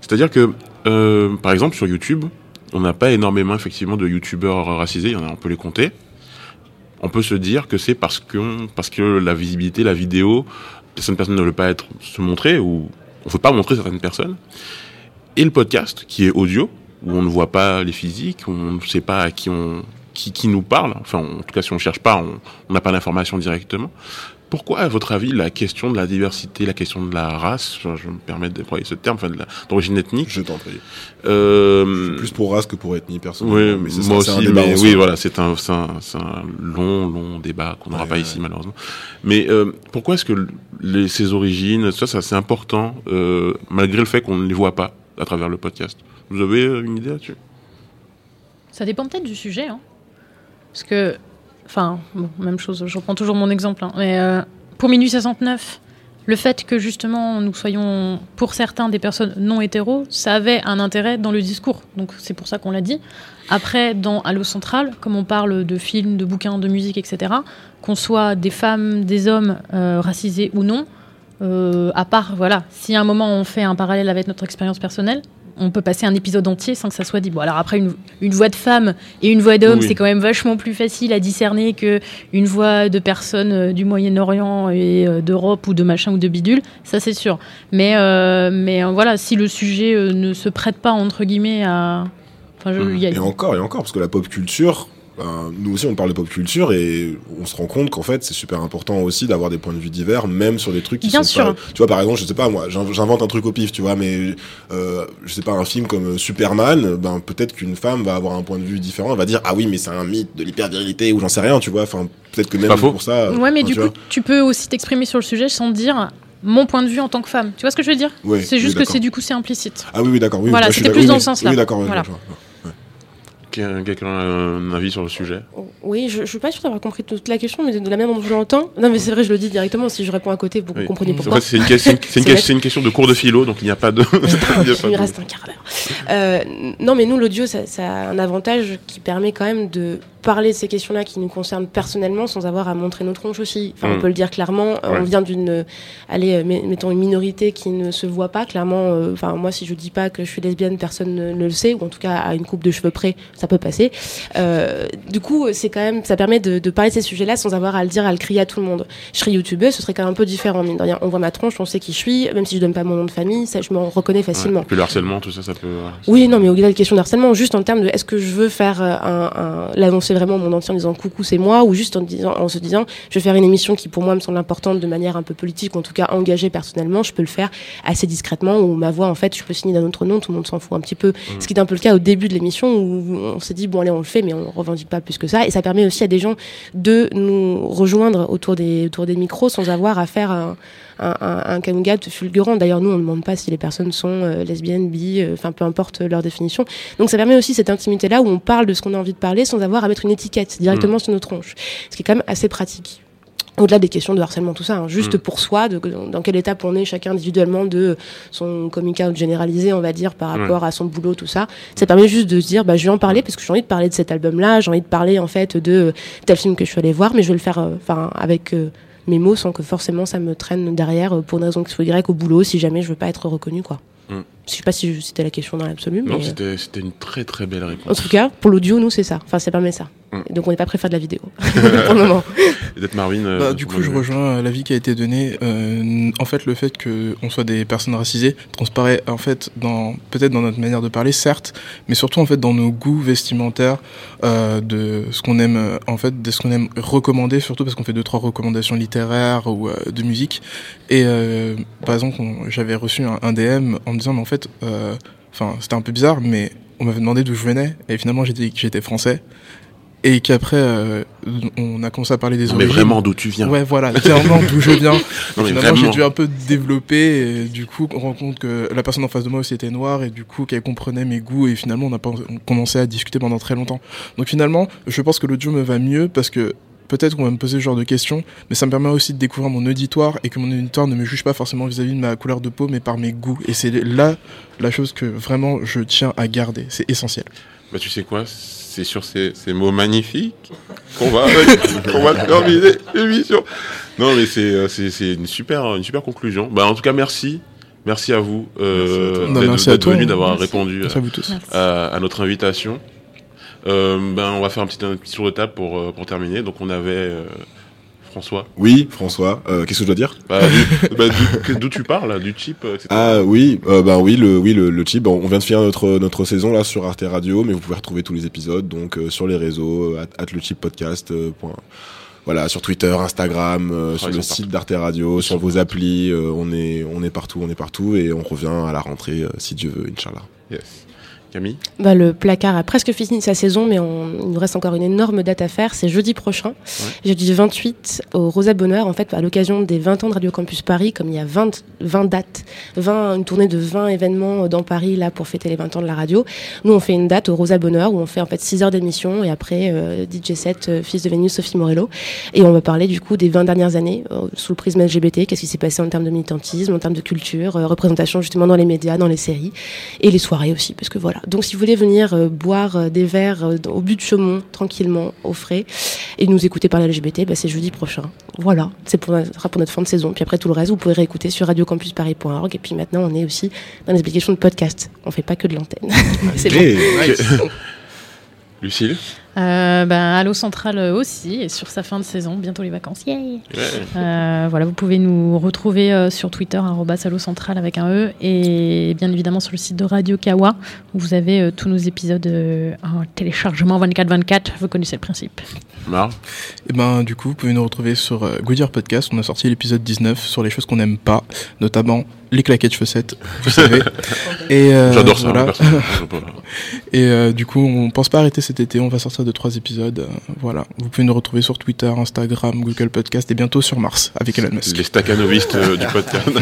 Speaker 2: C'est-à-dire que, euh, par exemple, sur YouTube, on n'a pas énormément, effectivement, de YouTubeurs racisés. Il y en a, on peut les compter. On peut se dire que c'est parce que, parce que la visibilité, la vidéo, certaines personnes ne veulent pas être, se montrer, ou on ne veut pas montrer certaines personnes. Et le podcast, qui est audio, où on ne voit pas les physiques, où on ne sait pas à qui on qui, qui nous parle. Enfin, en tout cas, si on cherche pas, on n'a pas l'information directement. Pourquoi, à votre avis, la question de la diversité, la question de la race, je me permets d'employer ce terme, enfin, d'origine ethnique,
Speaker 6: Je t'en prie.
Speaker 2: euh,
Speaker 6: Plus pour race que pour ethnie,
Speaker 2: oui,
Speaker 6: personnellement. mais
Speaker 2: moi aussi,
Speaker 6: un débat
Speaker 2: mais oui,
Speaker 6: soi.
Speaker 2: voilà, c'est un, long, long débat qu'on n'aura
Speaker 6: Ouais,
Speaker 2: pas
Speaker 6: ouais,
Speaker 2: ici, malheureusement. Mais euh, pourquoi est-ce que les, ces origines, ça, ça c'est important, euh, malgré le fait qu'on ne les voit pas à travers le podcast? Vous avez euh, une idée là-dessus?
Speaker 7: Ça dépend peut-être du sujet. hein. Parce que, enfin, bon, même chose, je reprends toujours mon exemple. hein, mais euh, pour Minuit 69, le fait que justement nous soyons, pour certains, des personnes non hétéros, ça avait un intérêt dans le discours. Donc c'est pour ça qu'on l'a dit. Après, dans Allo Central, comme on parle de films, de bouquins, de musique, etc., qu'on soit des femmes, des hommes, euh, racisés ou non, à part, voilà, si à un moment on fait un parallèle avec notre expérience personnelle, on peut passer un épisode entier sans que ça soit dit. Bon, alors après, une, une voix de femme et une voix d'homme,
Speaker 2: Oui.
Speaker 7: c'est quand même vachement plus facile à discerner que une voix de personne euh, du Moyen-Orient et euh, d'Europe ou de machin ou de bidule, ça c'est sûr. Mais, euh, mais voilà, si le sujet ne se prête pas, entre guillemets, à. Enfin, je- il y a-
Speaker 6: Et encore, et encore, parce que la pop culture, ben, nous aussi on parle de pop culture et on se rend compte qu'en fait c'est super important aussi d'avoir des points de vue divers, même sur des trucs qui
Speaker 7: Bien
Speaker 6: sont
Speaker 7: sûr.
Speaker 6: pas. Tu vois, par exemple, je sais pas, moi, j'in- j'invente un truc au pif, tu vois, mais euh, je sais pas, un film comme euh, Superman, ben peut-être qu'une femme va avoir un point de vue différent, elle va dire ah oui, mais c'est un mythe de l'hypervirilité ou j'en sais rien, tu vois. Enfin, peut-être que même
Speaker 2: Pas faux.
Speaker 6: pour ça.
Speaker 7: Ouais, mais du
Speaker 6: tu
Speaker 7: coup,
Speaker 6: vois.
Speaker 7: tu peux aussi t'exprimer sur le sujet sans dire mon point de vue en tant que femme. Tu vois ce que je veux dire?
Speaker 6: Ouais,
Speaker 7: C'est
Speaker 6: oui,
Speaker 7: juste que c'est du coup c'est implicite.
Speaker 6: Ah oui, oui, d'accord. Oui,
Speaker 7: Voilà, c'était plus
Speaker 6: Oui,
Speaker 7: dans
Speaker 6: oui,
Speaker 7: ce sens-là.
Speaker 6: Oui, d'accord.
Speaker 7: Voilà.
Speaker 2: Quelqu'un a un avis sur le sujet
Speaker 3: Oui, je, je suis pas sûre d'avoir compris toute la question, mais de, la même dont je l'entends. Non, mais c'est vrai, je le dis directement. Si je réponds à côté, vous
Speaker 2: Oui.
Speaker 3: comprenez
Speaker 2: En
Speaker 3: pourquoi.
Speaker 2: fait, c'est une, une- [LAUGHS] une question de cours de philo, donc il n'y a pas de. [LAUGHS] il [LAUGHS]
Speaker 3: Il reste un quart d'heure. Euh, non, mais nous, l'audio, ça, ça a un avantage qui permet quand même de parler de ces questions-là qui nous concernent personnellement sans avoir à montrer nos tronches aussi. Enfin,
Speaker 2: Mm.
Speaker 3: on peut le dire clairement. euh,
Speaker 2: Ouais.
Speaker 3: On vient d'une, euh, allez, euh, met- mettons une minorité qui ne se voit pas. Clairement, euh, enfin, moi, si je dis pas que je suis lesbienne, personne ne, ne le sait, ou en tout cas à une coupe de cheveux près, ça peut passer. Euh, du coup, c'est quand même, ça permet de, de parler de ces sujets-là sans avoir à le dire, à le crier à tout le monde. Je serais youtubeuse, ce serait quand même un peu différent, mine de rien. On voit ma tronche, on sait qui je suis, même si je donne pas mon nom de famille, ça, je m'en reconnais facilement.
Speaker 2: Ouais. Puis le harcèlement, tout ça, ça peut.
Speaker 3: Oui, non, mais au-delà de question de harcèlement, juste en termes de est-ce que je veux faire un, un- l'annoncer vraiment monde entier en disant coucou, c'est moi, ou juste en, disant, en se disant je vais faire une émission qui pour moi me semble importante de manière un peu politique, ou en tout cas engagée personnellement, je peux le faire assez discrètement, ou ma voix, en fait, je peux signer d'un autre nom, tout le monde s'en fout un petit peu. Ce qui est un peu le cas au début de l'émission où on s'est dit bon allez on le fait mais on revendique pas plus que ça et ça permet aussi à des gens de nous rejoindre autour des autour des micros sans avoir à faire un un, un, un coming out fulgurant. D'ailleurs, nous, on ne demande pas si les personnes sont euh, lesbiennes, bi, euh, enfin peu importe leur définition. Donc ça permet aussi cette intimité-là où on parle de ce qu'on a envie de parler sans avoir à mettre une étiquette directement sur nos tronches. Ce qui est quand même assez pratique. Au-delà des questions de harcèlement, tout ça, hein, juste
Speaker 2: Mm.
Speaker 3: pour soi, de, dans quelle étape on est chacun individuellement de son coming out généralisé, on va dire, par rapport à son boulot, tout ça. Ça permet juste de se dire, bah, je vais en parler parce que j'ai envie de parler de cet album-là, j'ai envie de parler, en fait, de tel film que je suis allée voir, mais je vais le faire, euh, avec euh, mes mots sans que forcément ça me traîne derrière euh, pour une raison X ou Y au boulot si jamais je veux pas être reconnu, quoi.
Speaker 2: Mm.
Speaker 3: Je sais pas si c'était la question dans l'absolu, mais.
Speaker 2: Non,
Speaker 3: euh,
Speaker 2: c'était une très très belle
Speaker 3: en
Speaker 2: réponse.
Speaker 3: tout cas, pour l'audio, nous, c'est ça. Enfin, ça permet ça.
Speaker 2: Mm.
Speaker 3: Et Donc, on n'est pas prêt à faire de la vidéo. [LAUGHS] pour le moment.
Speaker 2: Et D'être Marvin. euh,
Speaker 1: Bah, du coup, je rejoins euh, l'avis qui a été donné. Euh, en fait, le fait qu'on soit des personnes racisées transparaît en fait dans peut-être dans notre manière de parler, certes, mais surtout en fait dans nos goûts vestimentaires, euh, de ce qu'on aime euh, en fait, de ce qu'on aime recommander, surtout parce qu'on fait deux trois recommandations littéraires ou euh, de musique. Et euh, par exemple, on- j'avais reçu un, un DM en me disant, mais en fait, euh, enfin, c'était un peu bizarre, mais on m'avait demandé d'où je venais, et finalement j'ai dit que j'étais français. Et qu'après, euh, on a commencé à parler des
Speaker 2: Non, mais
Speaker 1: origines.
Speaker 2: vraiment d'où tu viens.
Speaker 1: Ouais, voilà, clairement d'où je viens. [LAUGHS]
Speaker 2: Non,
Speaker 1: Finalement, j'ai dû un peu développer, et du coup, on rend compte que la personne en face de moi aussi était noire, et du coup, qu'elle comprenait mes goûts, et finalement, on a commencé à discuter pendant très longtemps. Donc finalement, je pense que l'audio me va mieux parce que peut-être qu'on va me poser ce genre de questions, mais ça me permet aussi de découvrir mon auditoire et que mon auditoire ne me juge pas forcément vis-à-vis de ma couleur de peau, mais par mes goûts. Et c'est là la chose que vraiment je tiens à garder. C'est essentiel.
Speaker 2: Bah, tu sais quoi? C'est sur ces, ces mots magnifiques qu'on va, [LAUGHS] qu'on va terminer l'émission. Non, mais c'est, euh, c'est, une, super, une super conclusion. Bah, en tout cas, merci. Merci à vous euh, d'être, venu, d'avoir répondu
Speaker 1: Merci à vous tous.
Speaker 7: Merci.
Speaker 2: à, à notre invitation. Euh, ben, on va faire un petit, un petit tour de table pour, euh, pour terminer. Donc, on avait euh, François.
Speaker 6: Oui, François, euh, qu'est-ce que je dois dire? [LAUGHS]
Speaker 2: Bah, d'où, bah, d'où- tu parles, du chip, euh, etc.
Speaker 6: Ah oui, euh, bah oui, le oui le, le chip. On vient de finir notre notre saison là sur Arte Radio, mais vous pouvez retrouver tous les épisodes donc euh, sur les réseaux at, at le chip podcast. point. Voilà, sur Twitter, Instagram, euh, sur le site d'Arte Radio, sur vos applis, euh, on est on est partout, on est partout et on revient à la rentrée euh, si Dieu veut, Inch'Allah.
Speaker 2: Yes. Camille
Speaker 3: Bah, le placard a presque fini sa saison, mais on- il nous reste encore une énorme date à faire. C'est jeudi prochain, jeudi 28, au Rosa Bonheur, en fait, à l'occasion des 20 ans de Radio Campus Paris, comme il y a 20, 20 dates, 20, une tournée de 20 événements dans Paris, là, pour fêter les 20 ans de la radio. Nous, on fait une date au Rosa Bonheur, où on fait, en fait, 6 heures d'émission, et après, euh, DJ 7, euh, fils de Vénus, Sophie Morello. Et on va parler, du coup, des 20 dernières années, euh, sous le prisme LGBT, qu'est-ce qui s'est passé en termes de militantisme, en termes de culture, représentation, justement, dans les médias, dans les séries et les soirées aussi, parce que voilà. Donc si vous voulez venir euh, boire euh, des verres euh, au but de Chaumont, tranquillement, au frais, et nous écouter parler LGBT, bah, c'est jeudi prochain. Voilà, c'est pour, ce sera pour notre fin de saison. Puis après tout le reste, vous pouvez réécouter sur radiocampusparis.org. Et puis maintenant, on est aussi dans les applications de podcast. On fait pas que de l'antenne. [LAUGHS] c'est bon. [LAUGHS]
Speaker 2: Lucille?
Speaker 7: Euh, ben, Allo Central aussi, et sur sa fin de saison, bientôt les vacances. Yay
Speaker 2: Ouais.
Speaker 7: Euh, voilà, vous pouvez nous retrouver euh, sur Twitter, arrobas Allo Central avec un E, et bien évidemment sur le site de Radio Kawa, où vous avez euh, tous nos épisodes euh, en téléchargement 24-24. Vous connaissez le principe.
Speaker 2: Marc
Speaker 1: Et ben du coup, vous pouvez nous retrouver sur euh, Goodyear Podcast. On a sorti l'épisode 19 sur les choses qu'on n'aime pas, notamment les claquettes chaussettes, vous savez. [LAUGHS] Et euh,
Speaker 2: J'adore ça,
Speaker 1: voilà. [LAUGHS] Et euh, du coup, on pense pas arrêter cet été. On va sortir de trois épisodes. euh, voilà. Vous pouvez nous retrouver sur Twitter, Instagram, Google Podcast et bientôt sur Mars avec Elon Musk.
Speaker 2: Les staccanovistes euh, du podcast. [LAUGHS]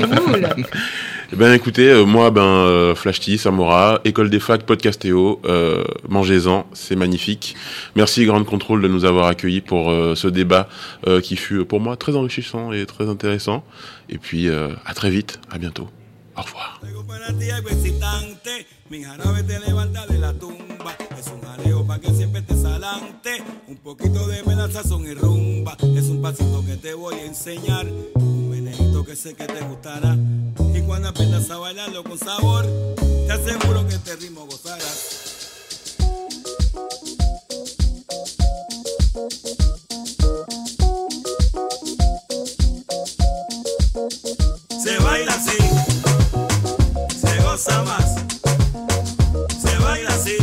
Speaker 2: Eh ben écoutez, euh, moi ben euh, Flash T, Samora, École des facs, Podcastéo, euh, mangez-en, c'est magnifique. Merci Grande Contrôle de nous avoir accueillis pour euh, ce débat euh, qui fut pour moi très enrichissant et très intéressant. Et puis euh, à très vite, à bientôt. Au revoir.
Speaker 8: Traigo para ti algo excitante, mi jarabe te levanta de la tumba. Jaleo pa' que siempre estés adelante. Un poquito de melaza son y rumba. Es un pasito que te voy a enseñar. Un menejito que sé que te gustará. Y cuando aprendas a bailarlo con sabor, te aseguro que este ritmo gozarás. Se baila así, se goza más. Se baila así,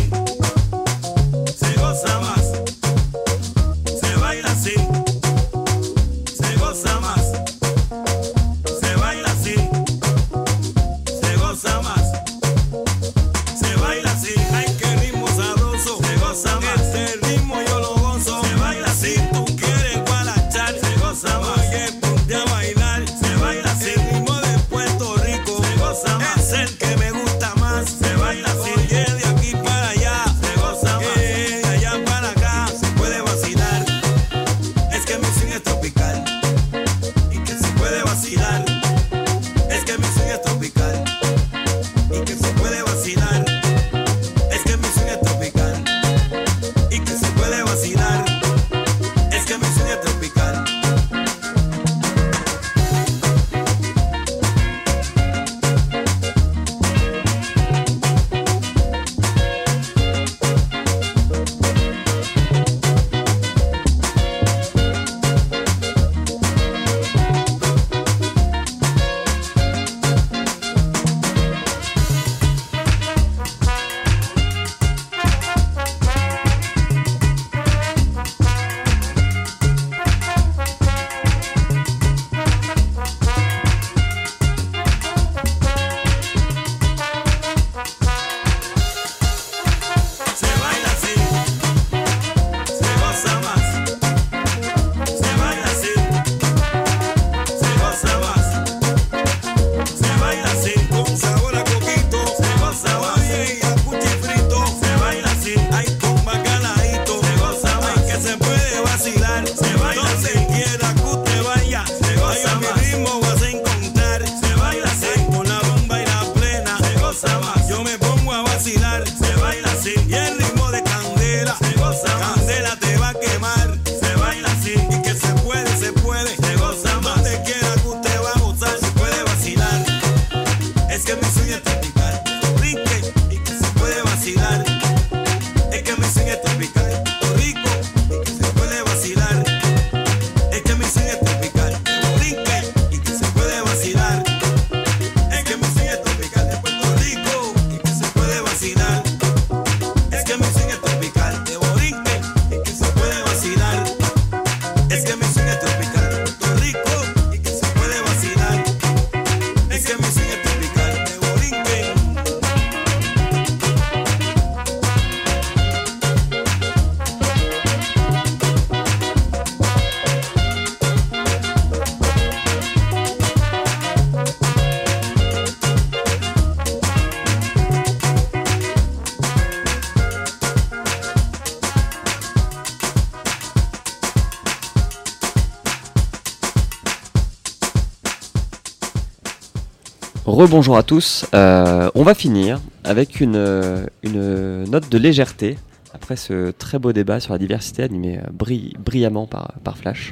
Speaker 4: Rebonjour à tous. Euh, on va finir avec une, euh, une note de légèreté après ce très beau débat sur la diversité animé euh, bri- brillamment par, par Flash.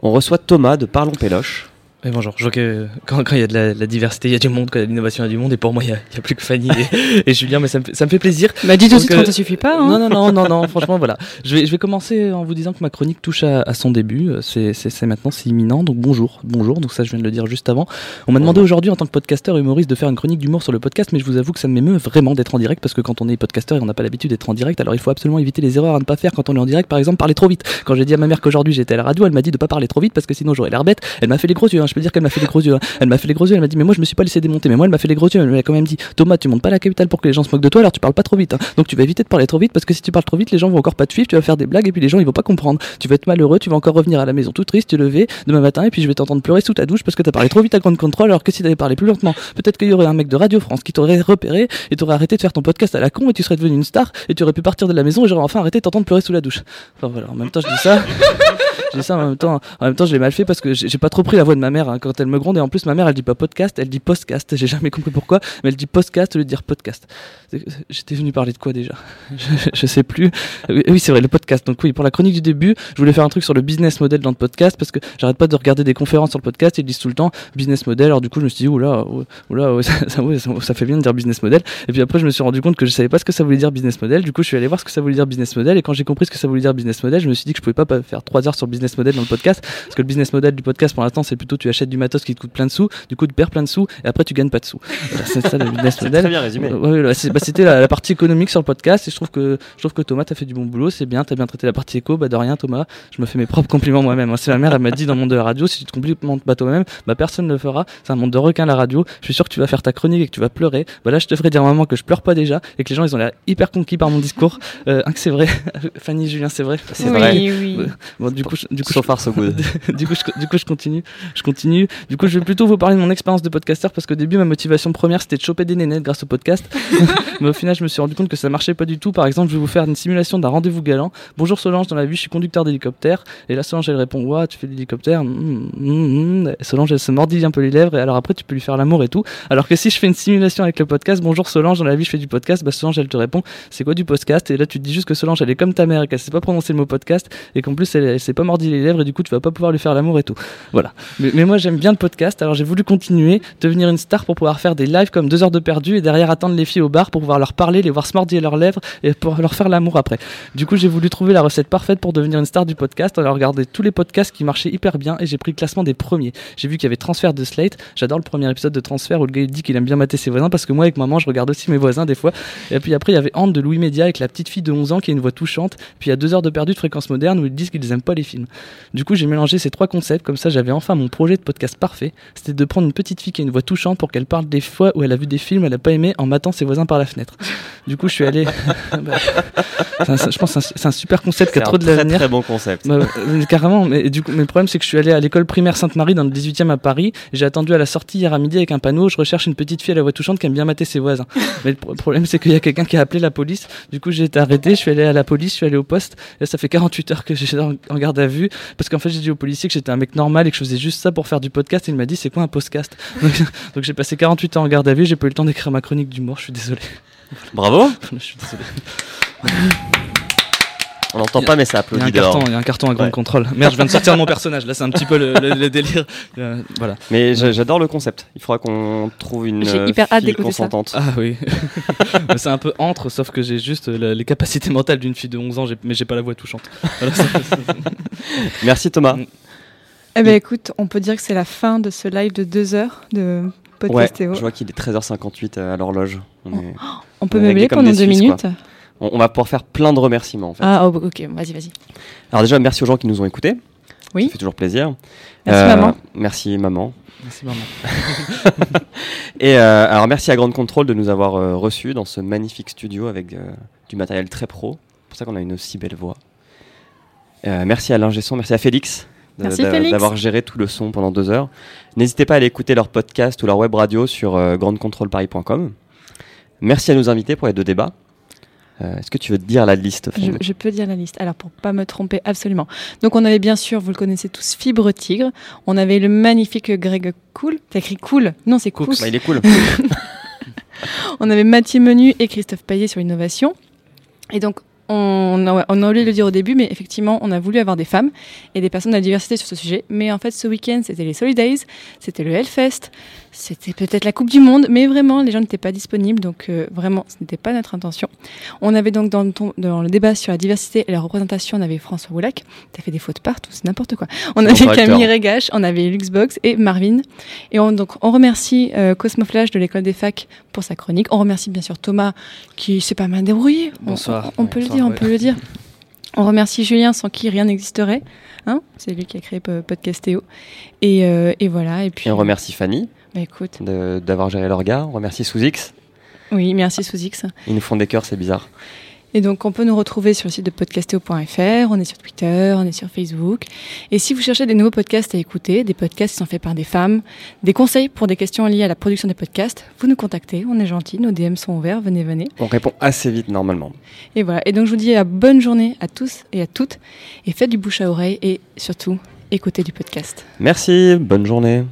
Speaker 4: On reçoit Thomas de Parlons Péloche.
Speaker 9: Bonjour. Je vois que quand quand il y a de la, la diversité, il y a du monde, quand il y a de l'innovation, il y a du monde. Et pour moi, il n'y a, plus que Fanny et, [LAUGHS] et Julien, mais ça me, fait- ça me fait plaisir.
Speaker 10: Bah,
Speaker 9: Donc,
Speaker 10: suite
Speaker 9: euh,
Speaker 10: quand ça suffit pas. Hein.
Speaker 9: Non, non, non, non, non, franchement, voilà. Je vais, je vais commencer en vous disant que ma chronique touche à, à son début. Euh, C'est, maintenant, c'est imminent. Donc bonjour, bonjour. Donc ça, je viens de le dire juste avant. On m'a demandé aujourd'hui, en tant que podcasteur humoriste, de faire une chronique d'humour sur le podcast, mais je vous avoue que ça m'émeut vraiment d'être en direct parce que quand on est podcasteur et on n'a pas l'habitude d'être en direct, alors il faut absolument éviter les erreurs à ne pas faire quand on est en direct. Par exemple, parler trop vite. Quand j'ai dit à ma mère qu'aujourd'hui j'étais à la radio, elle m'a dit de pas parler trop vite parce que sinon j'aurais l'air bête. Elle m'a fait les gros yeux. Je peux dire qu'elle m'a fait les gros yeux. hein. Elle m'a fait les gros yeux. Elle m'a dit mais moi je me suis pas laissé démonter. Mais moi elle m'a fait les gros yeux. Elle m'a quand même dit Thomas, tu montes pas la capitale pour que les gens se moquent de toi. Alors tu parles pas trop vite. hein. Donc tu vas éviter de parler trop vite parce que si tu parles trop vite, les gens vont encore pas te suivre. Tu vas faire des blagues et puis les gens ils vont pas comprendre. Tu vas être malheureux. Tu vas encore revenir à la maison tout triste, te lever demain matin et puis je vais t'entendre pleurer sous ta douche parce que t'as parlé trop vite à grande contrôle alors que si t'avais parlé plus lentement, peut-être qu'il y aurait un mec de Radio France qui t'aurait repéré et t'aurait arrêté de faire ton podcast à la con et tu serais devenu une star et tu aurais pu partir de la maison et j'aurais enfin arrêté de t'entendre pleurer sous la douche. En même temps je dis ça. [LAUGHS] Je dis ça en même temps, je l'ai mal fait parce que j'ai pas trop pris la voix de ma mère hein, quand elle me gronde et en plus ma mère elle dit pas podcast, elle dit postcast. [LAUGHS] J'ai jamais compris pourquoi, mais elle dit postcast au lieu de dire podcast. J'étais venu parler de quoi déjà [LAUGHS] je, sais plus. Oui, c'est vrai le podcast. Donc oui, pour la chronique du début, je voulais faire un truc sur le business model dans le podcast parce que j'arrête pas de regarder des conférences sur le podcast. Ils disent tout le temps business model. Alors du coup je me suis dit oula, oula, [LAUGHS] ça, ça, fait bien de dire business model. Et puis après je me suis rendu compte que je savais pas ce que ça voulait dire business model. Du coup je suis allé voir ce que ça voulait dire business model et quand j'ai compris ce que ça voulait dire business model, je me suis dit que je pouvais pas faire trois heures sur business model dans le podcast parce que le business model du podcast pour l'instant c'est plutôt tu achètes du matos qui te coûte plein de sous, du coup tu perds plein de sous et après tu gagnes pas de sous. C'est ça le business [LAUGHS] model.
Speaker 4: très bien résumé.
Speaker 9: Ouais, ouais, bah, c'était la, la partie économique sur le podcast et je trouve que je trouve que Thomas t'as fait du bon boulot, c'est bien, t'as bien traité la partie éco, bah de rien Thomas, je me fais mes propres compliments moi-même. hein. C'est ma mère, elle m'a dit dans le monde de la radio, si tu te complimentes pas toi-même, bah personne ne le fera. C'est un monde de requins la radio. Je suis sûr que tu vas faire ta chronique et que tu vas pleurer. Bah là je te ferai dire maman que je pleure pas déjà et que les gens ils ont l'air hyper conquis par mon discours. Euh, hein, que c'est vrai, [LAUGHS] Fanny, Julien, c'est vrai.
Speaker 4: C'est
Speaker 10: oui,
Speaker 4: vrai.
Speaker 10: oui.
Speaker 9: Bon du coup, je- du coup,
Speaker 4: good. [LAUGHS]
Speaker 9: du coup, je, du coup, je continue. Je continue. Du coup, je vais plutôt vous parler de mon expérience de podcasteur parce qu'au début, ma motivation première, c'était de choper des nénettes grâce au podcast. [LAUGHS] Mais au final, je me suis rendu compte que ça marchait pas du tout. Par exemple, je vais vous faire une simulation d'un rendez-vous galant. Bonjour Solange, dans la vie, je suis conducteur d'hélicoptère. Et là, Solange, elle répond Ouah, tu fais de l'hélicoptère? Hum, hum. Et Solange, elle se mordille un peu les lèvres. Et alors après, tu peux lui faire l'amour et tout. Alors que si je fais une simulation avec le podcast, bonjour Solange, dans la vie, je fais du podcast. Bah, Solange, elle te répond C'est quoi du podcast? Et là, tu te dis juste que Solange, elle est comme ta mère et qu'elle sait pas prononcer le mot podcast. Et qu'en plus, elle, elle s'est pas mordi les lèvres. Et du coup, tu vas pas pouvoir lui faire l'amour et tout. Voilà. Mais, mais moi, j'aime bien le podcast. Alors, j'ai voulu continuer, devenir une star pour pouvoir faire des lives comme deux heures de perdu et derrière attendre les filles au bar pour pouvoir leur parler, les voir se mordiller leurs lèvres et pour leur faire l'amour après. Du coup, j'ai voulu trouver la recette parfaite pour devenir une star du podcast. On a regardé tous les podcasts qui marchaient hyper bien et j'ai pris le classement des premiers. J'ai vu qu'il y avait Transfert de Slate. J'adore le premier épisode de Transfert où le gars il dit qu'il aime bien mater ses voisins parce que moi, avec maman, je regarde aussi mes voisins des fois. Et puis après, il y avait Anne de Louis Média avec la petite fille de 11 ans qui a une voix touchante. Puis il y a deux heures de perdu de fréquence moderne où ils disent qu'ils aiment pas les films. Du coup, j'ai mélangé ces trois concepts, comme ça j'avais enfin mon projet de podcast parfait. C'était de prendre une petite fille qui a une voix touchante pour qu'elle parle des fois où elle a vu des films, elle a pas aimé en matant ses voisins par la fenêtre. Du coup, je suis allé. [LAUGHS] Bah, c'est un- je pense que c'est un- c'est un super concept qui
Speaker 4: C'est
Speaker 9: a trop de l'avenir.
Speaker 4: très bon concept.
Speaker 9: Bah, carrément, mais du coup, mais le problème c'est que je suis allé à l'école primaire Sainte-Marie dans le 18e à Paris. J'ai attendu à la sortie hier à midi avec un panneau. Je recherche une petite fille à la voix touchante qui aime bien mater ses voisins. mais le pro- problème c'est qu'il y a quelqu'un qui a appelé la police. Du coup, j'ai été arrêté. Je suis allé à la police, je suis allé au poste. Et ça fait 48 heures que j'étais en, en garde à vue parce qu'en fait j'ai dit au policier que j'étais un mec normal et que je faisais juste ça pour faire du podcast. Et il m'a dit c'est quoi un podcast [LAUGHS] Donc, donc j'ai passé 48 heures en garde à vue. J'ai pas eu le temps d'écrire ma chronique d'humour. Je suis désolé.
Speaker 4: Bravo. [LAUGHS]
Speaker 9: je suis désolé.
Speaker 11: On n'entend pas, mais ça
Speaker 9: Il y a un
Speaker 11: applaudit
Speaker 9: carton, il y a un carton à grande
Speaker 11: Ouais.
Speaker 9: contrôle. Merde, je viens de sortir de mon personnage. Là, c'est un petit peu le, le- le délire. Euh, voilà.
Speaker 11: Mais j'a- j'adore le concept. Il faudra qu'on trouve une
Speaker 10: J'ai hyper hâte
Speaker 11: fille
Speaker 10: d'écouter ça.
Speaker 11: consentante.
Speaker 9: Ah oui. [LAUGHS] C'est un peu entre, sauf que j'ai juste euh, les capacités mentales d'une fille de 11 ans, mais j'ai pas la voix touchante. Voilà,
Speaker 11: Merci Thomas.
Speaker 10: Eh ben écoute, on peut dire que c'est la fin de ce live de deux heures de
Speaker 11: Ouais,
Speaker 10: podcast Théo.
Speaker 11: je vois qu'il est 13h58 à l'horloge. On, est-
Speaker 10: On peut meubler pendant deux
Speaker 11: Suisses,
Speaker 10: minutes.
Speaker 11: on- on va pouvoir faire plein de remerciements en fait.
Speaker 10: Ah, oh, ok, vas-y, vas-y.
Speaker 11: Alors déjà, merci aux gens qui nous ont écoutés.
Speaker 10: Oui.
Speaker 11: Ça fait toujours plaisir.
Speaker 10: Merci,
Speaker 11: Euh,
Speaker 10: maman.
Speaker 11: Merci maman.
Speaker 9: Merci maman. [LAUGHS]
Speaker 11: Et euh, alors merci à Grande Contrôle de nous avoir euh, reçus dans ce magnifique studio avec euh, du matériel très pro. C'est pour ça qu'on a une aussi belle voix. Euh, merci à l'ingé son, merci à Félix d'avoir géré tout le son pendant deux heures. N'hésitez pas à aller écouter leur podcast ou leur web radio sur euh, grandecontrôleparis.com. Merci à nos invités pour les deux débats. Euh, Est-ce que tu veux te dire la liste
Speaker 10: Je, peux dire la liste. Alors, pour pas me tromper, absolument. Donc, on avait bien sûr, vous le connaissez tous, Fibre Tigre. On avait le magnifique Greg Cool. T'as écrit Cool Non, c'est Cooks.
Speaker 11: Bah, Il est cool. [LAUGHS]
Speaker 10: On avait Mathieu Menu et Christophe Paillet sur l'innovation. Et donc, on a, on oublié de le dire au début, mais effectivement, on a voulu avoir des femmes et des personnes de la diversité sur ce sujet. Mais en fait, ce week-end, c'était les Solidays, c'était le Hellfest, c'était peut-être la Coupe du Monde, mais vraiment, les gens n'étaient pas disponibles. Donc, euh, vraiment, ce n'était pas notre intention. On avait donc dans, le ton- dans le débat sur la diversité et la représentation, on avait François Woulac. T'as fait des fautes partout, c'est n'importe quoi. On avait. Camille Régache, on avait Luxbox et Marvin. Et on, donc, on remercie euh, Cosmoflash de l'école des facs pour sa chronique. On remercie bien sûr Thomas qui s'est pas mal débrouillé. On-
Speaker 9: Bonsoir.
Speaker 10: On, on peut le dire, on peut le dire. [LAUGHS] On remercie Julien sans qui rien n'existerait. Hein C'est lui qui a créé Podcastéo. Et, euh, et voilà. Et puis,
Speaker 11: Et on remercie Fanny
Speaker 10: bah, écoute,
Speaker 11: de- d'avoir géré leur gars. On remercie Sous-X.
Speaker 10: oui, merci Sous-X.
Speaker 11: Ils nous font des cœurs, c'est bizarre.
Speaker 10: Et donc, on peut nous retrouver sur le site de podcastéo.fr, on est sur Twitter, on est sur Facebook. Et si vous cherchez des nouveaux podcasts à écouter, des podcasts qui sont faits par des femmes, des conseils pour des questions liées à la production des podcasts, vous nous contactez, on est gentils, nos DM sont ouverts, venez, venez.
Speaker 11: On répond assez vite normalement.
Speaker 10: Et voilà. Et donc, je vous dis à bonne journée à tous et à toutes, et faites du bouche à oreille, et surtout, écoutez du podcast.
Speaker 11: Merci, bonne journée.